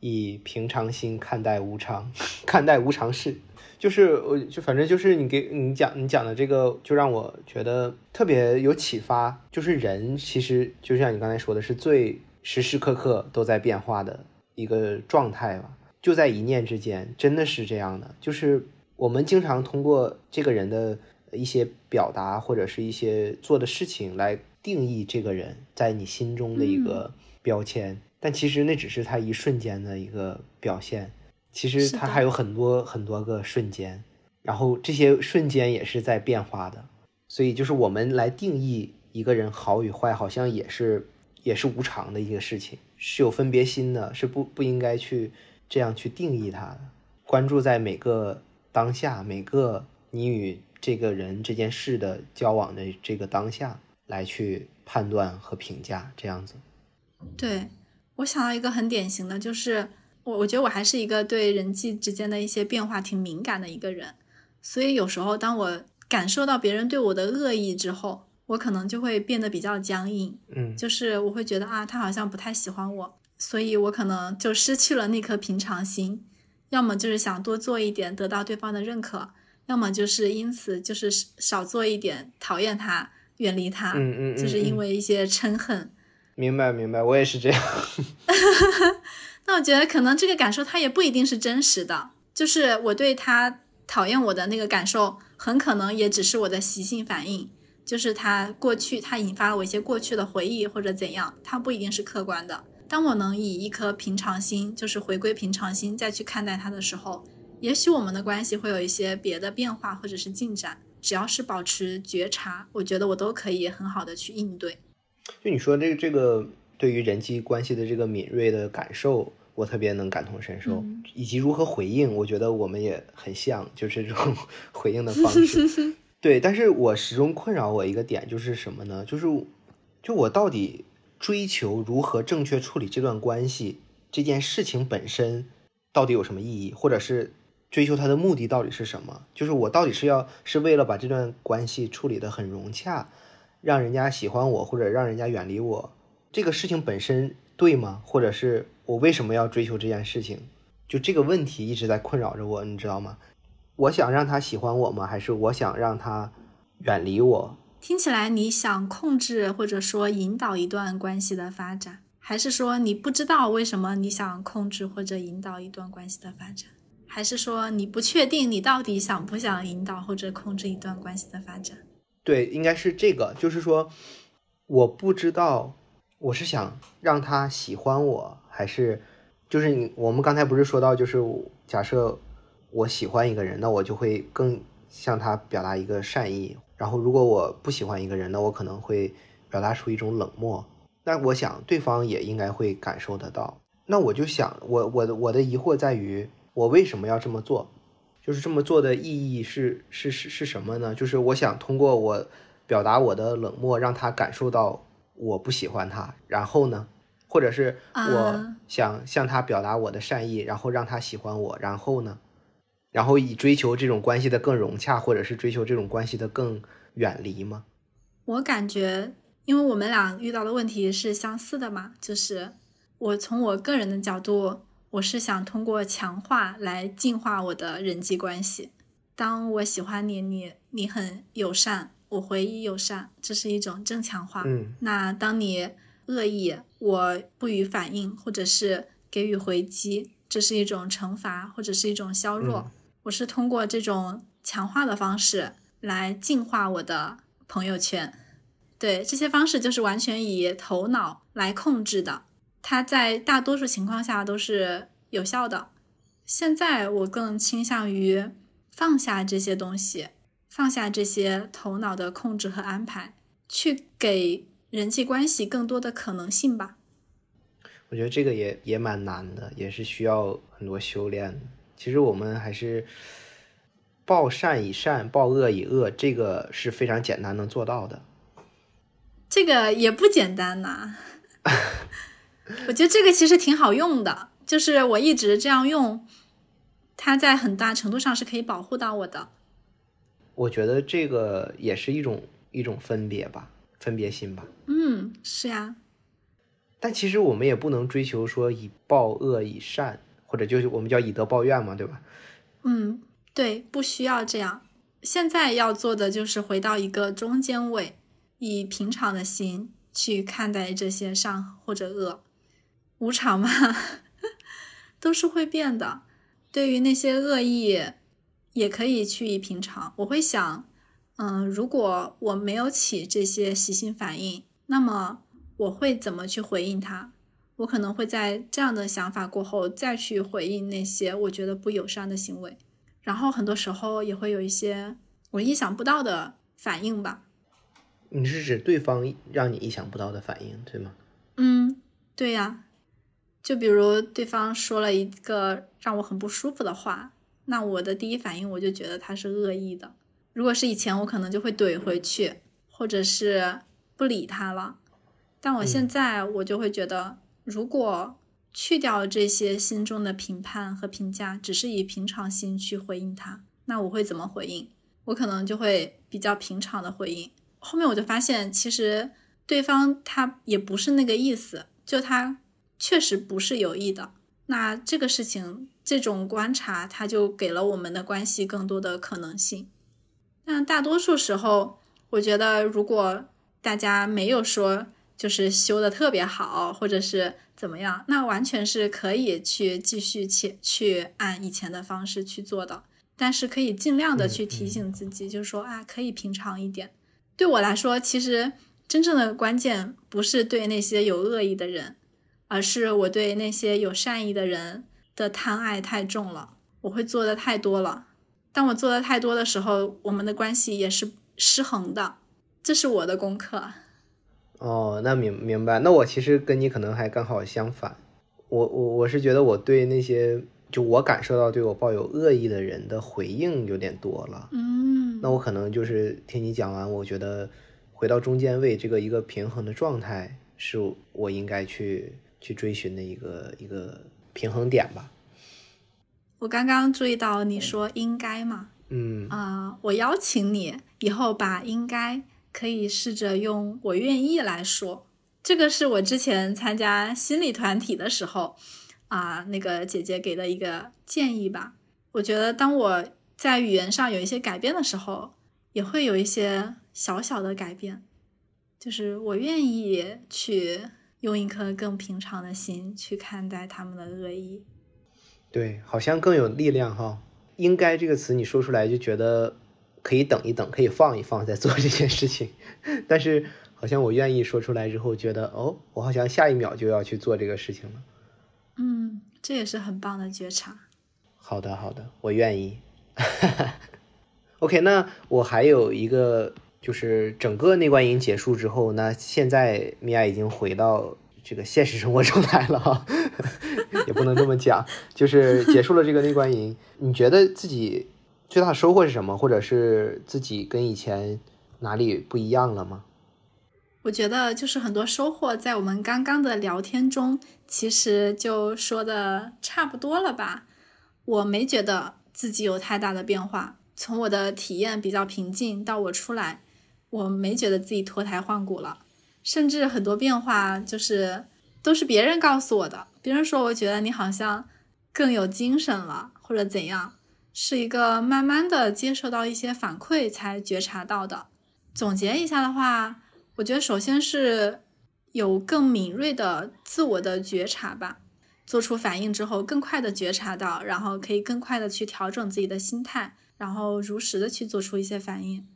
以平常心看待无常，看待无常事。就是我就反正就是你给你讲你讲的这个，就让我觉得特别有启发。就是人其实就像你刚才说的，是最时时刻刻都在变化的一个状态吧，就在一念之间，真的是这样的。就是我们经常通过这个人的一些表达或者是一些做的事情来。定义这个人在你心中的一个标签，但其实那只是他一瞬间的一个表现，其实它还有很多很多个瞬间，然后这些瞬间也是在变化的，所以就是我们来定义一个人好与坏，好像也是也是无常的一个事情，是有分别心的，是不不应该去这样去定义他的，关注在每个当下，每个你与这个人这件事的交往的这个当下。来去判断和评价这样子，对我想到一个很典型的，就是我我觉得我还是一个对人际之间的一些变化挺敏感的一个人，所以有时候当我感受到别人对我的恶意之后，我可能就会变得比较僵硬，嗯，就是我会觉得啊，他好像不太喜欢我，所以我可能就失去了那颗平常心，要么就是想多做一点得到对方的认可，要么就是因此就是少做一点讨厌他、远离他，嗯嗯，就是因为一些嗔恨。明白明白，我也是这样。那我觉得可能这个感受他也不一定是真实的，就是我对他讨厌我的那个感受，很可能也只是我的习性反应，就是他过去他引发了我一些过去的回忆或者怎样，他不一定是客观的。当我能以一颗平常心，就是回归平常心再去看待他的时候，也许我们的关系会有一些别的变化或者是进展。只要是保持觉察，我觉得我都可以很好的去应对。就你说这个这个。对于人际关系的这个敏锐的感受，我特别能感同身受，以及如何回应，我觉得我们也很像，就是这种 回应的方式。对，但是我始终困扰我一个点就是什么呢？就是就我到底追求如何正确处理这段关系这件事情本身到底有什么意义，或者是追求它的目的到底是什么？就是我到底是要是为了把这段关系处理得很融洽，让人家喜欢我，或者让人家远离我？这个事情本身对吗？或者是我为什么要追求这件事情？就这个问题一直在困扰着我，你知道吗？我想让他喜欢我吗？还是我想让他远离我？听起来你想控制或者说引导一段关系的发展，还是说你不知道为什么你想控制或者引导一段关系的发展？还是说你不确定你到底想不想引导或者控制一段关系的发展？对，应该是这个，就是说我不知道。我是想让他喜欢我，还是就是你？我们刚才不是说到，就是假设我喜欢一个人，那我就会更向他表达一个善意。然后，如果我不喜欢一个人，那我可能会表达出一种冷漠。那我想对方也应该会感受得到。那我就想，我我的我的疑惑在于，我为什么要这么做？就是这么做的意义是是是是什么呢？就是我想通过我表达我的冷漠，让他感受到。我不喜欢他，然后呢？或者是我想向他表达我的善意，然后让他喜欢我，然后呢？然后以追求这种关系的更融洽，或者是追求这种关系的更远离吗？我感觉，因为我们俩遇到的问题是相似的嘛，就是我从我个人的角度，我是想通过强化来净化我的人际关系。当我喜欢你，你你很友善。我回忆友善，这是一种正强化。嗯，那当你恶意，我不予反应，或者是给予回击，这是一种惩罚，或者是一种削弱。我是通过这种强化的方式来净化我的朋友圈。对，这些方式就是完全以头脑来控制的，它在大多数情况下都是有效的。现在我更倾向于放下这些东西。放下这些头脑的控制和安排，去给人际关系更多的可能性吧。我觉得这个也也蛮难的，也是需要很多修炼的。其实我们还是报善以善，报恶以恶，这个是非常简单能做到的。这个也不简单呐。我觉得这个其实挺好用的，就是我一直这样用，它在很大程度上是可以保护到我的。我觉得这个也是一种一种分别吧，分别心吧。嗯，是呀。但其实我们也不能追求说以报恶以善，或者就是我们叫以德报怨嘛，对吧？嗯，对，不需要这样。现在要做的就是回到一个中间位，以平常的心去看待这些善或者恶，无常嘛，都是会变的。对于那些恶意。也可以去以平常。我会想，嗯，如果我没有起这些习性反应，那么我会怎么去回应他？我可能会在这样的想法过后再去回应那些我觉得不友善的行为，然后很多时候也会有一些我意想不到的反应吧。你是指对方让你意想不到的反应，对吗？嗯，对呀。就比如对方说了一个让我很不舒服的话。那我的第一反应，我就觉得他是恶意的。如果是以前，我可能就会怼回去，或者是不理他了。但我现在，我就会觉得，如果去掉这些心中的评判和评价，只是以平常心去回应他，那我会怎么回应？我可能就会比较平常的回应。后面我就发现，其实对方他也不是那个意思，就他确实不是有意的。那这个事情，这种观察，它就给了我们的关系更多的可能性。但大多数时候，我觉得如果大家没有说就是修的特别好，或者是怎么样，那完全是可以去继续去去按以前的方式去做的。但是可以尽量的去提醒自己，就是说啊，可以平常一点。对我来说，其实真正的关键不是对那些有恶意的人，而是我对那些有善意的人的贪爱太重了，我会做的太多了。当我做的太多的时候，我们的关系也是失衡的。这是我的功课。哦，那明明白。那我其实跟你可能还刚好相反。我我我是觉得我对那些。就我感受到对我抱有恶意的人的回应有点多了，嗯，那我可能就是听你讲完，我觉得回到中间位这个一个平衡的状态，是我应该去去追寻的一个一个平衡点吧。我刚刚注意到你说应该嘛，嗯啊，我邀请你以后把应该可以试着用我愿意来说，这个是我之前参加心理团体的时候。啊，那个姐姐给的一个建议吧。我觉得当我在语言上有一些改变的时候，也会有一些小小的改变。就是我愿意去用一颗更平常的心去看待他们的恶意。对，好像更有力量哈。应该这个词你说出来就觉得可以等一等，可以放一放再做这件事情。但是好像我愿意说出来之后，觉得哦，我好像下一秒就要去做这个事情了。嗯，这也是很棒的觉察。好的，好的，我愿意。OK，那我还有一个，就是整个内观营结束之后，那现在米娅已经回到这个现实生活中来了哈，也不能这么讲，就是结束了这个内观营，你觉得自己最大的收获是什么？或者是自己跟以前哪里不一样了吗？我觉得就是很多收获，在我们刚刚的聊天中，其实就说的差不多了吧。我没觉得自己有太大的变化，从我的体验比较平静到我出来，我没觉得自己脱胎换骨了。甚至很多变化就是都是别人告诉我的，别人说我觉得你好像更有精神了，或者怎样，是一个慢慢的接受到一些反馈才觉察到的。总结一下的话。我觉得首先是有更敏锐的自我的觉察吧，做出反应之后更快的觉察到，然后可以更快的去调整自己的心态，然后如实的去做出一些反应。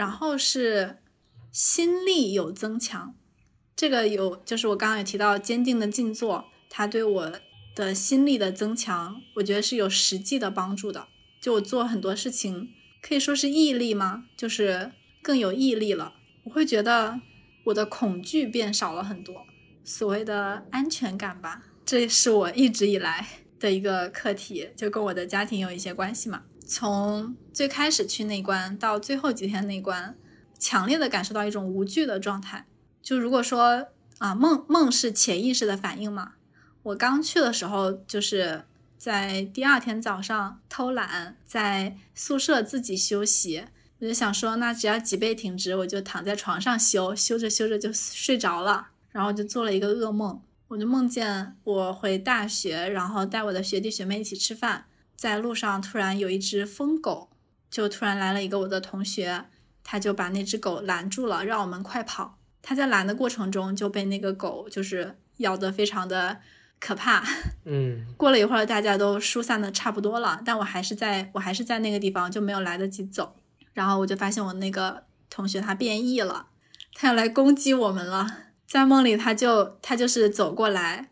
然后是心力有增强，这个有就是我刚刚也提到坚定的静坐，它对我的心力的增强，我觉得是有实际的帮助的。就我做很多事情，可以说是毅力吗？就是更有毅力了。我会觉得我的恐惧变少了很多，所谓的安全感吧，这是我一直以来的一个课题，就跟我的家庭有一些关系嘛。从最开始去内观到最后几天内观，强烈的感受到一种无惧的状态。就如果说啊，梦梦是潜意识的反应嘛，我刚去的时候就是在第二天早上偷懒，在宿舍自己休息。我就想说，那只要脊背挺直，我就躺在床上休休着休着就睡着了，然后就做了一个噩梦。我就梦见我回大学，然后带我的学弟学妹一起吃饭，在路上突然有一只疯狗，就突然来了一个我的同学，他就把那只狗拦住了，让我们快跑。他在拦的过程中就被那个狗就是咬得非常的可怕。嗯，过了一会儿，大家都疏散的差不多了，但我还是在我还是在那个地方，就没有来得及走。然后我就发现我那个同学他变异了，他要来攻击我们了。在梦里，他就他就是走过来，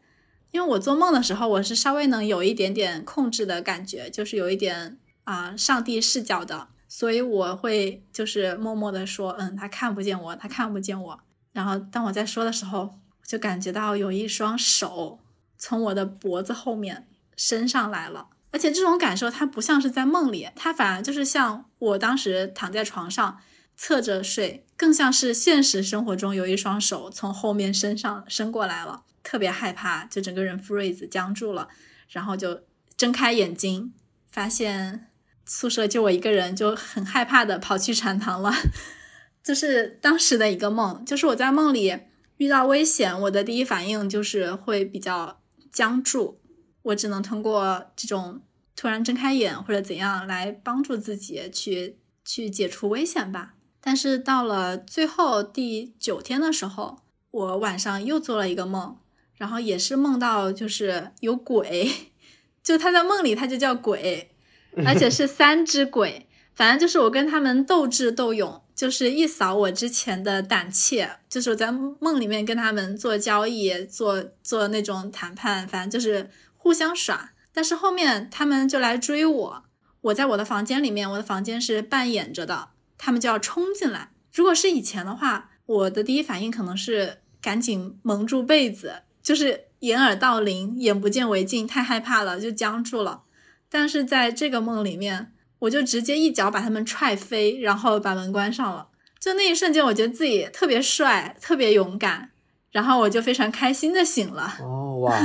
因为我做梦的时候，我是稍微能有一点点控制的感觉，就是有一点啊上帝视角的，所以我会就是默默的说，嗯，他看不见我，他看不见我。然后当我在说的时候，就感觉到有一双手从我的脖子后面伸上来了。而且这种感受，它不像是在梦里，它反而就是像我当时躺在床上侧着睡，更像是现实生活中有一双手从后面伸上伸过来了，特别害怕，就整个人 freeze 僵住了，然后就睁开眼睛，发现宿舍就我一个人，就很害怕的跑去禅堂了。这是当时的一个梦，就是我在梦里遇到危险，我的第一反应就是会比较僵住，我只能通过这种突然睁开眼或者怎样来帮助自己去去解除危险吧。但是到了最后第九天的时候，我晚上又做了一个梦，然后也是梦到就是有鬼，就他在梦里他就叫鬼，而且是三只鬼，反正就是我跟他们斗智斗勇。就是一扫我之前的胆怯，就是我在梦里面跟他们做交易，做做那种谈判，反正就是互相耍。但是后面他们就来追我，我在我的房间里面，我的房间是半掩着的，他们就要冲进来。如果是以前的话，我的第一反应可能是赶紧蒙住被子，就是掩耳盗铃，眼不见为净，太害怕了就僵住了。但是在这个梦里面。我就直接一脚把他们踹飞，然后把门关上了。就那一瞬间，我觉得自己特别帅，特别勇敢，然后我就非常开心的醒了。哦哇！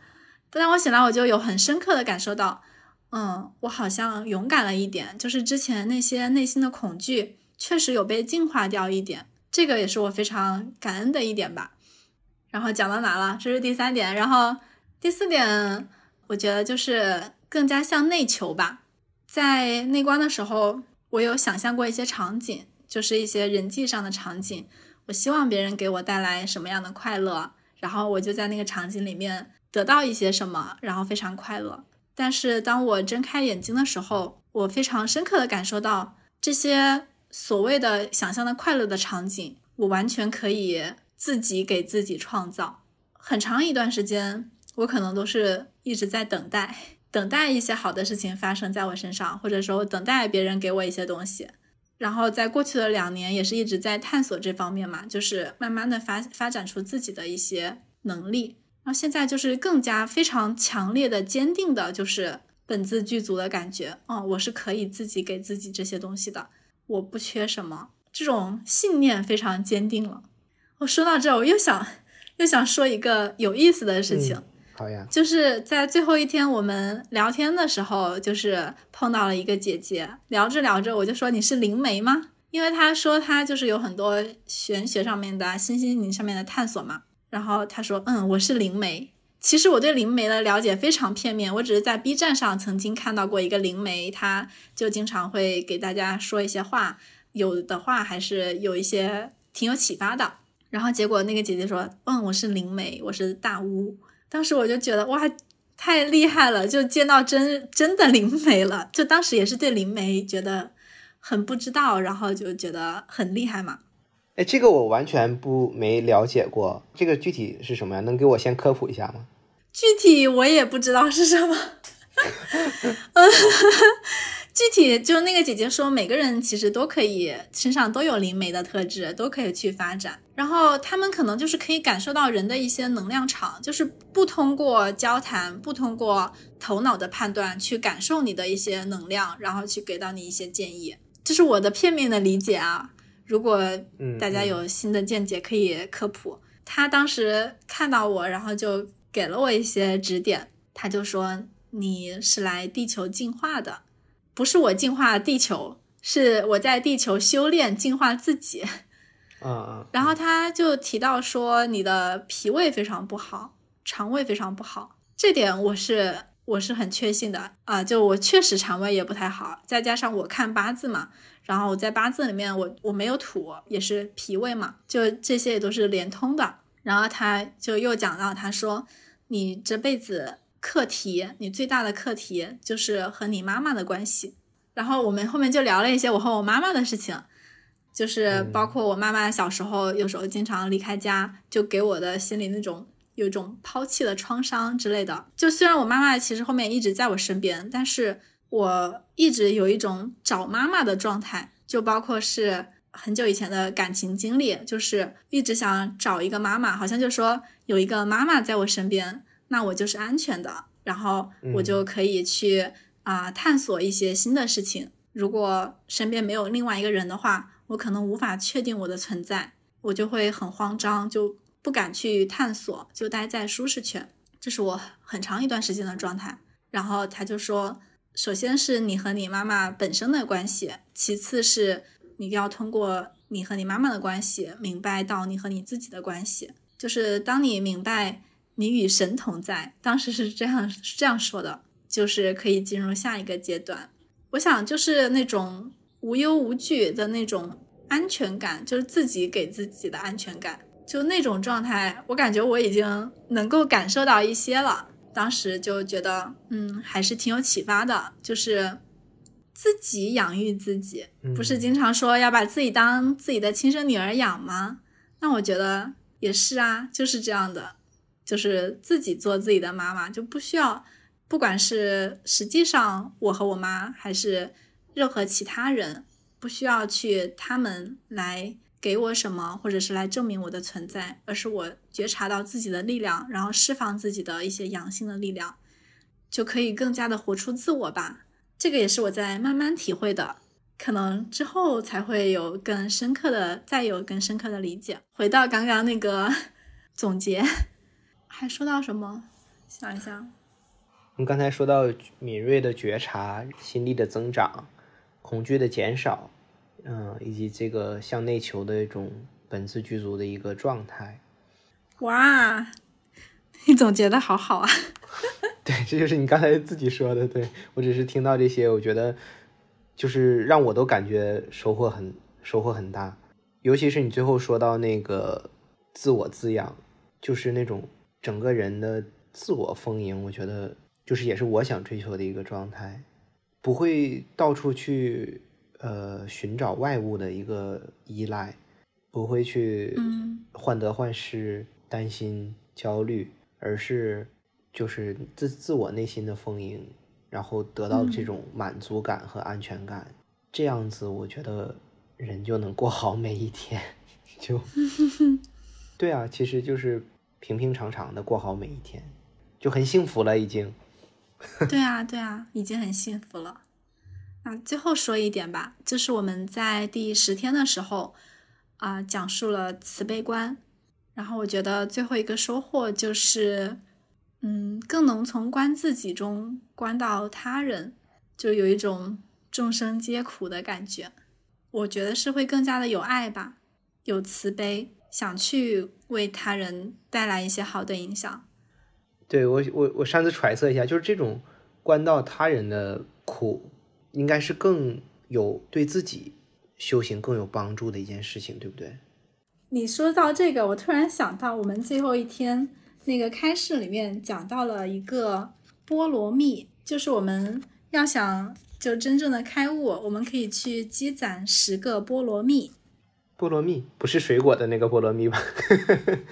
当我醒来，我就有很深刻的感受到，嗯，我好像勇敢了一点，就是之前那些内心的恐惧确实有被净化掉一点，这个也是我非常感恩的一点吧。然后讲到哪了？这是第三点。然后第四点，我觉得就是更加向内求吧。在内观的时候，我有想象过一些场景，就是一些人际上的场景。我希望别人给我带来什么样的快乐，然后我就在那个场景里面得到一些什么，然后非常快乐。但是当我睁开眼睛的时候，我非常深刻的感受到这些所谓的想象的快乐的场景，我完全可以自己给自己创造。很长一段时间，我可能都是一直在等待。等待一些好的事情发生在我身上，或者说等待别人给我一些东西。然后在过去的两年，也是一直在探索这方面嘛，就是慢慢的发发展出自己的一些能力。然后现在就是更加非常强烈的、坚定的，就是本自具足的感觉。哦，我是可以自己给自己这些东西的，我不缺什么，这种信念非常坚定了。我说到这，我又想又想说一个有意思的事情。好呀，就是在最后一天我们聊天的时候，就是碰到了一个姐姐，聊着聊着我就说你是灵媒吗？因为她说她就是有很多玄学上面的、新心灵上面的探索嘛。然后他说，嗯，我是灵媒。其实我对灵媒的了解非常片面，我只是在 B 站上曾经看到过一个灵媒，他就经常会给大家说一些话，有的话还是有一些挺有启发的。然后结果那个姐姐说，嗯，我是灵媒，我是大巫。当时我就觉得哇，太厉害了，就见到真真的灵媒了。就当时也是对灵媒觉得很不知道，然后就觉得很厉害嘛。哎，这个我完全不没了解过，这个具体是什么呀？能给我先科普一下吗？具体我也不知道是什么。具体就那个姐姐说，每个人其实都可以身上都有灵媒的特质，都可以去发展。然后他们可能就是可以感受到人的一些能量场，就是不通过交谈，不通过头脑的判断去感受你的一些能量，然后去给到你一些建议。这是我的片面的理解啊。如果大家有新的见解，可以科普。他当时看到我，然后就给了我一些指点。他就说：“你是来地球进化的。”不是我进化地球，是我在地球修炼进化自己。嗯嗯。然后他就提到说，你的脾胃非常不好，肠胃非常不好，这点我是我是很确信的啊。就我确实肠胃也不太好，再加上我看八字嘛，然后我在八字里面我我没有土，也是脾胃嘛，就这些也都是连通的。然后他就又讲到，他说你这辈子。课题，你最大的课题就是和你妈妈的关系。然后我们后面就聊了一些我和我妈妈的事情，就是包括我妈妈小时候有时候经常离开家，就给我的心里那种有一种抛弃的创伤之类的。就虽然我妈妈其实后面一直在我身边，但是我一直有一种找妈妈的状态，就包括是很久以前的感情经历，就是一直想找一个妈妈，好像就说有一个妈妈在我身边。那我就是安全的，然后我就可以去啊探索一些新的事情。如果身边没有另外一个人的话，我可能无法确定我的存在，我就会很慌张，就不敢去探索，就待在舒适圈。这是我很长一段时间的状态。然后他就说，首先是你和你妈妈本身的关系，其次是你要通过你和你妈妈的关系，明白到你和你自己的关系。就是当你明白你与神同在，当时是这样是这样说的，就是可以进入下一个阶段。我想就是那种无忧无惧的那种安全感，就是自己给自己的安全感，就那种状态，我感觉我已经能够感受到一些了。当时就觉得，嗯，还是挺有启发的，就是自己养育自己，不是经常说要把自己当自己的亲生女儿养吗？那我觉得也是啊，就是这样的，就是自己做自己的妈妈，就不需要，不管是实际上我和我妈，还是任何其他人，不需要去他们来。给我什么，或者是来证明我的存在，而是我觉察到自己的力量，然后释放自己的一些阳性的力量，就可以更加的活出自我吧。这个也是我在慢慢体会的，可能之后才会有更深刻的，再有更深刻的理解。回到刚刚那个 总结，还说到什么？想一想，我们刚才说到敏锐的觉察、心力的增长、恐惧的减少。嗯，以及这个向内求的一种本自具足的一个状态。哇，你总结的好好啊！对，这就是你刚才自己说的。对我只是听到这些，我觉得就是让我都感觉收获很收获很大。尤其是你最后说到那个自我滋养，就是那种整个人的自我丰盈，我觉得就是也是我想追求的一个状态，不会到处去。呃，寻找外物的一个依赖，不会去患得患失、担心、焦虑，而是就是自自我内心的丰盈，然后得到这种满足感和安全感，这样子我觉得人就能过好每一天，就 对啊，其实就是平平常常的过好每一天，就很幸福了已经。对啊，对啊，已经很幸福了。那最后说一点吧，就是我们在第十天的时候啊，讲述了慈悲观，然后我觉得最后一个收获就是，嗯，更能从观自己中观到他人，就有一种众生皆苦的感觉。我觉得是会更加的有爱吧，有慈悲，想去为他人带来一些好的影响。对我，我我擅自揣测一下，就是这种观到他人的苦。应该是更有对自己修行更有帮助的一件事情，对不对？你说到这个，我突然想到，我们最后一天那个开示里面讲到了一个菠萝蜜，就是我们要想就真正的开悟，我们可以去积攒十个菠萝蜜。菠萝蜜不是水果的那个菠萝蜜吧？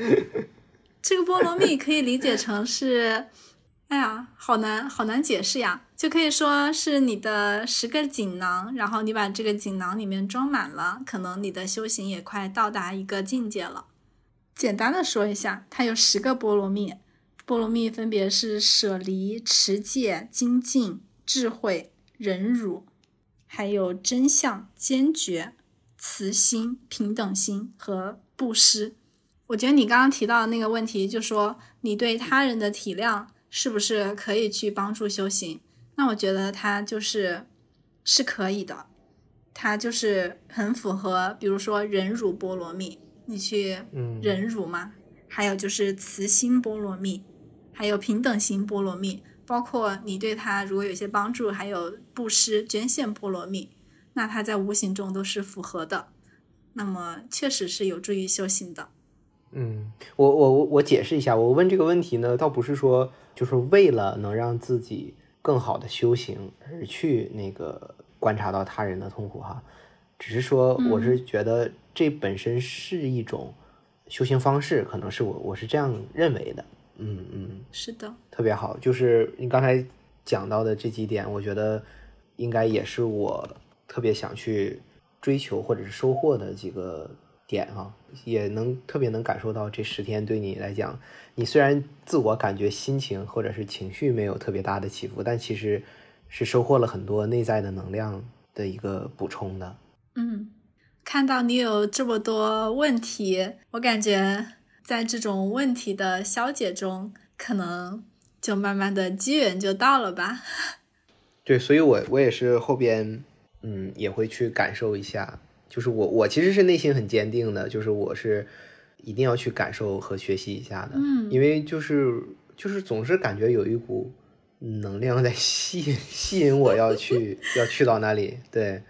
这个菠萝蜜可以理解成是。哎呀，好难，好难解释呀！就可以说是你的十个锦囊，然后你把这个锦囊里面装满了，可能你的修行也快到达一个境界了。简单的说一下，它有十个菠萝蜜，菠萝蜜分别是舍离、持戒、精进、智慧、忍辱，还有真相、坚决、慈心、平等心和布施。我觉得你刚刚提到的那个问题，就说你对他人的体谅。是不是可以去帮助修行？那我觉得它就是是可以的，它就是很符合，比如说忍辱波罗蜜，你去忍辱嘛。还有就是慈心波罗蜜，还有平等心波罗蜜，包括你对他如果有些帮助，还有布施捐献波罗蜜，那它在无形中都是符合的。那么确实是有助于修行的。嗯，我我我我解释一下，我问这个问题呢，倒不是说。就是为了能让自己更好的修行而去那个观察到他人的痛苦哈，只是说我是觉得这本身是一种修行方式，可能是我我是这样认为的，嗯嗯，是的，特别好，就是你刚才讲到的这几点，我觉得应该也是我特别想去追求或者是收获的几个。点哈，也能特别能感受到这十天对你来讲，你虽然自我感觉心情或者是情绪没有特别大的起伏，但其实是收获了很多内在的能量的一个补充的。嗯，看到你有这么多问题，我感觉在这种问题的消解中，可能就慢慢的机缘就到了吧。对，所以我我也是后边嗯也会去感受一下。就是我我其实是内心很坚定的，就是我是一定要去感受和学习一下的，嗯因为就是就是总是感觉有一股能量在吸引 吸引我要去要去到那里，对，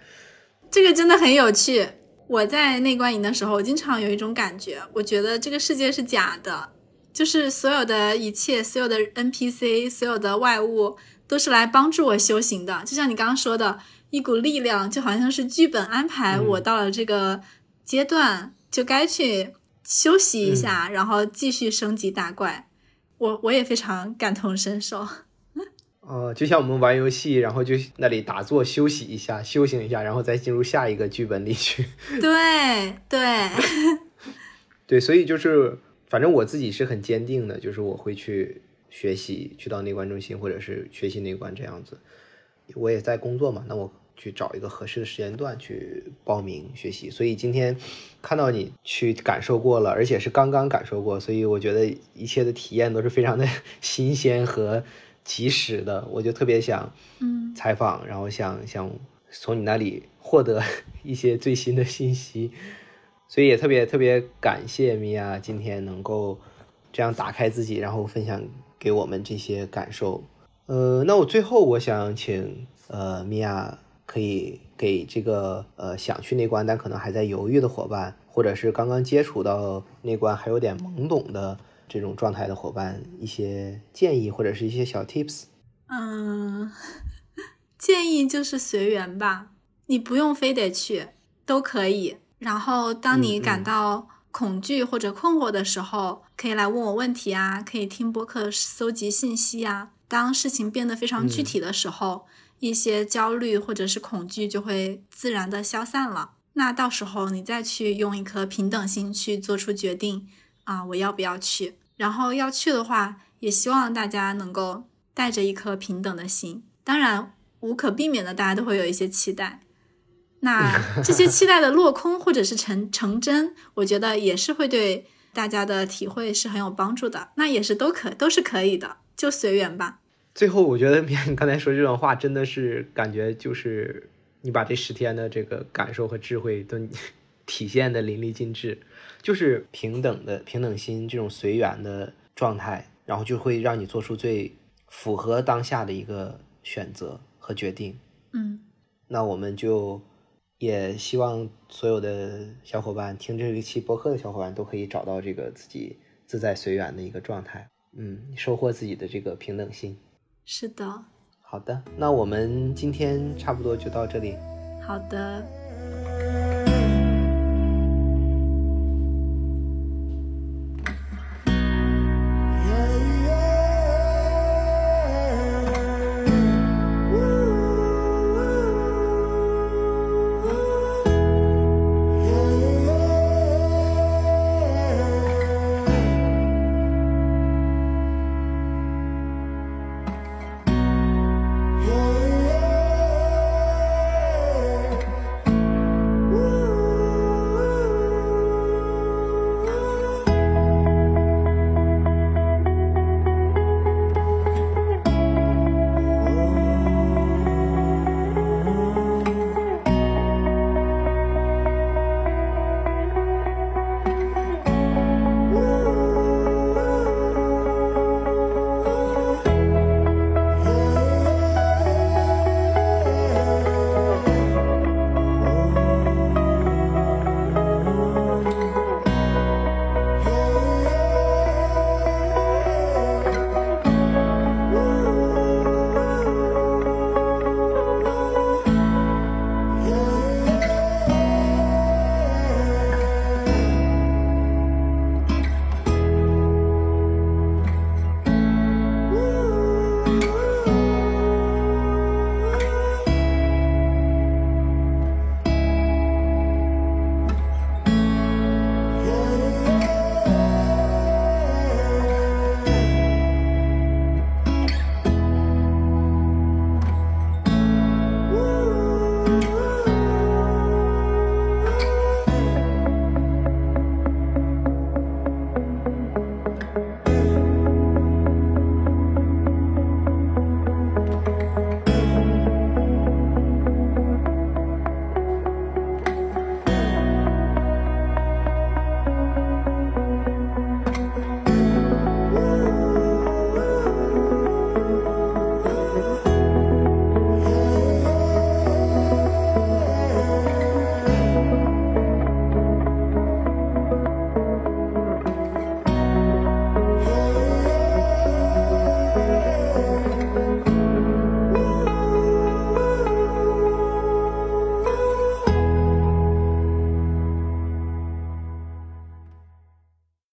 这个真的很有趣。我在内观营的时候，我经常有一种感觉，我觉得这个世界是假的，就是所有的一切，所有的 NPC，所有的外物都是来帮助我修行的。就像你刚刚说的，一股力量，就好像是剧本安排嗯我到了这个阶段，就该去休息一下，然后继续升级打怪。我我也非常感同身受。呃，就像我们玩游戏，然后就那里打坐休息一下，修行一下，然后再进入下一个剧本里去。对 对，对，所以就是，反正我自己是很坚定的，就是我会去学习，去到内观中心，或者是学习内观这样子。我也在工作嘛，那我去找一个合适的时间段去报名学习。所以今天看到你去感受过了，而且是刚刚感受过，所以我觉得一切的体验都是非常的 新鲜和及时的。我就特别想嗯采访，然后想想从你那里获得 一些最新的信息。所以也特别特别感谢米娅今天能够这样打开自己，然后分享给我们这些感受。呃，那我最后我想请呃米娅可以给这个呃想去内观但可能还在犹豫的伙伴，或者是刚刚接触到内观还有点懵懂的这种状态的伙伴一些建议或者是一些小 tips。嗯，建议就是随缘吧，你不用非得去，都可以。然后，当你感到恐惧或者困惑的时候，可以来问我问题啊，可以听播客搜集信息啊。当事情变得非常具体的时候，一些焦虑或者是恐惧就会自然的消散了。那到时候你再去用一颗平等心去做出决定啊，我要不要去？然后要去的话，也希望大家能够带着一颗平等的心。当然，无可避免的，大家都会有一些期待。那 这些期待的落空或者是成成真，我觉得也是会对大家的体会是很有帮助的。那也是都可都是可以的，就随缘吧。最后，我觉得米娅你刚才说这段话真的是感觉就是你把这十天的这个感受和智慧都体现的淋漓尽致，就是平等的平等心这种随缘的状态，然后就会让你做出最符合当下的一个选择和决定。嗯那我们就也希望所有的小伙伴听这一期播客的小伙伴都可以找到这个自己自在随缘的一个状态，嗯，收获自己的这个平等心。是的，好的，那我们今天差不多就到这里。好的，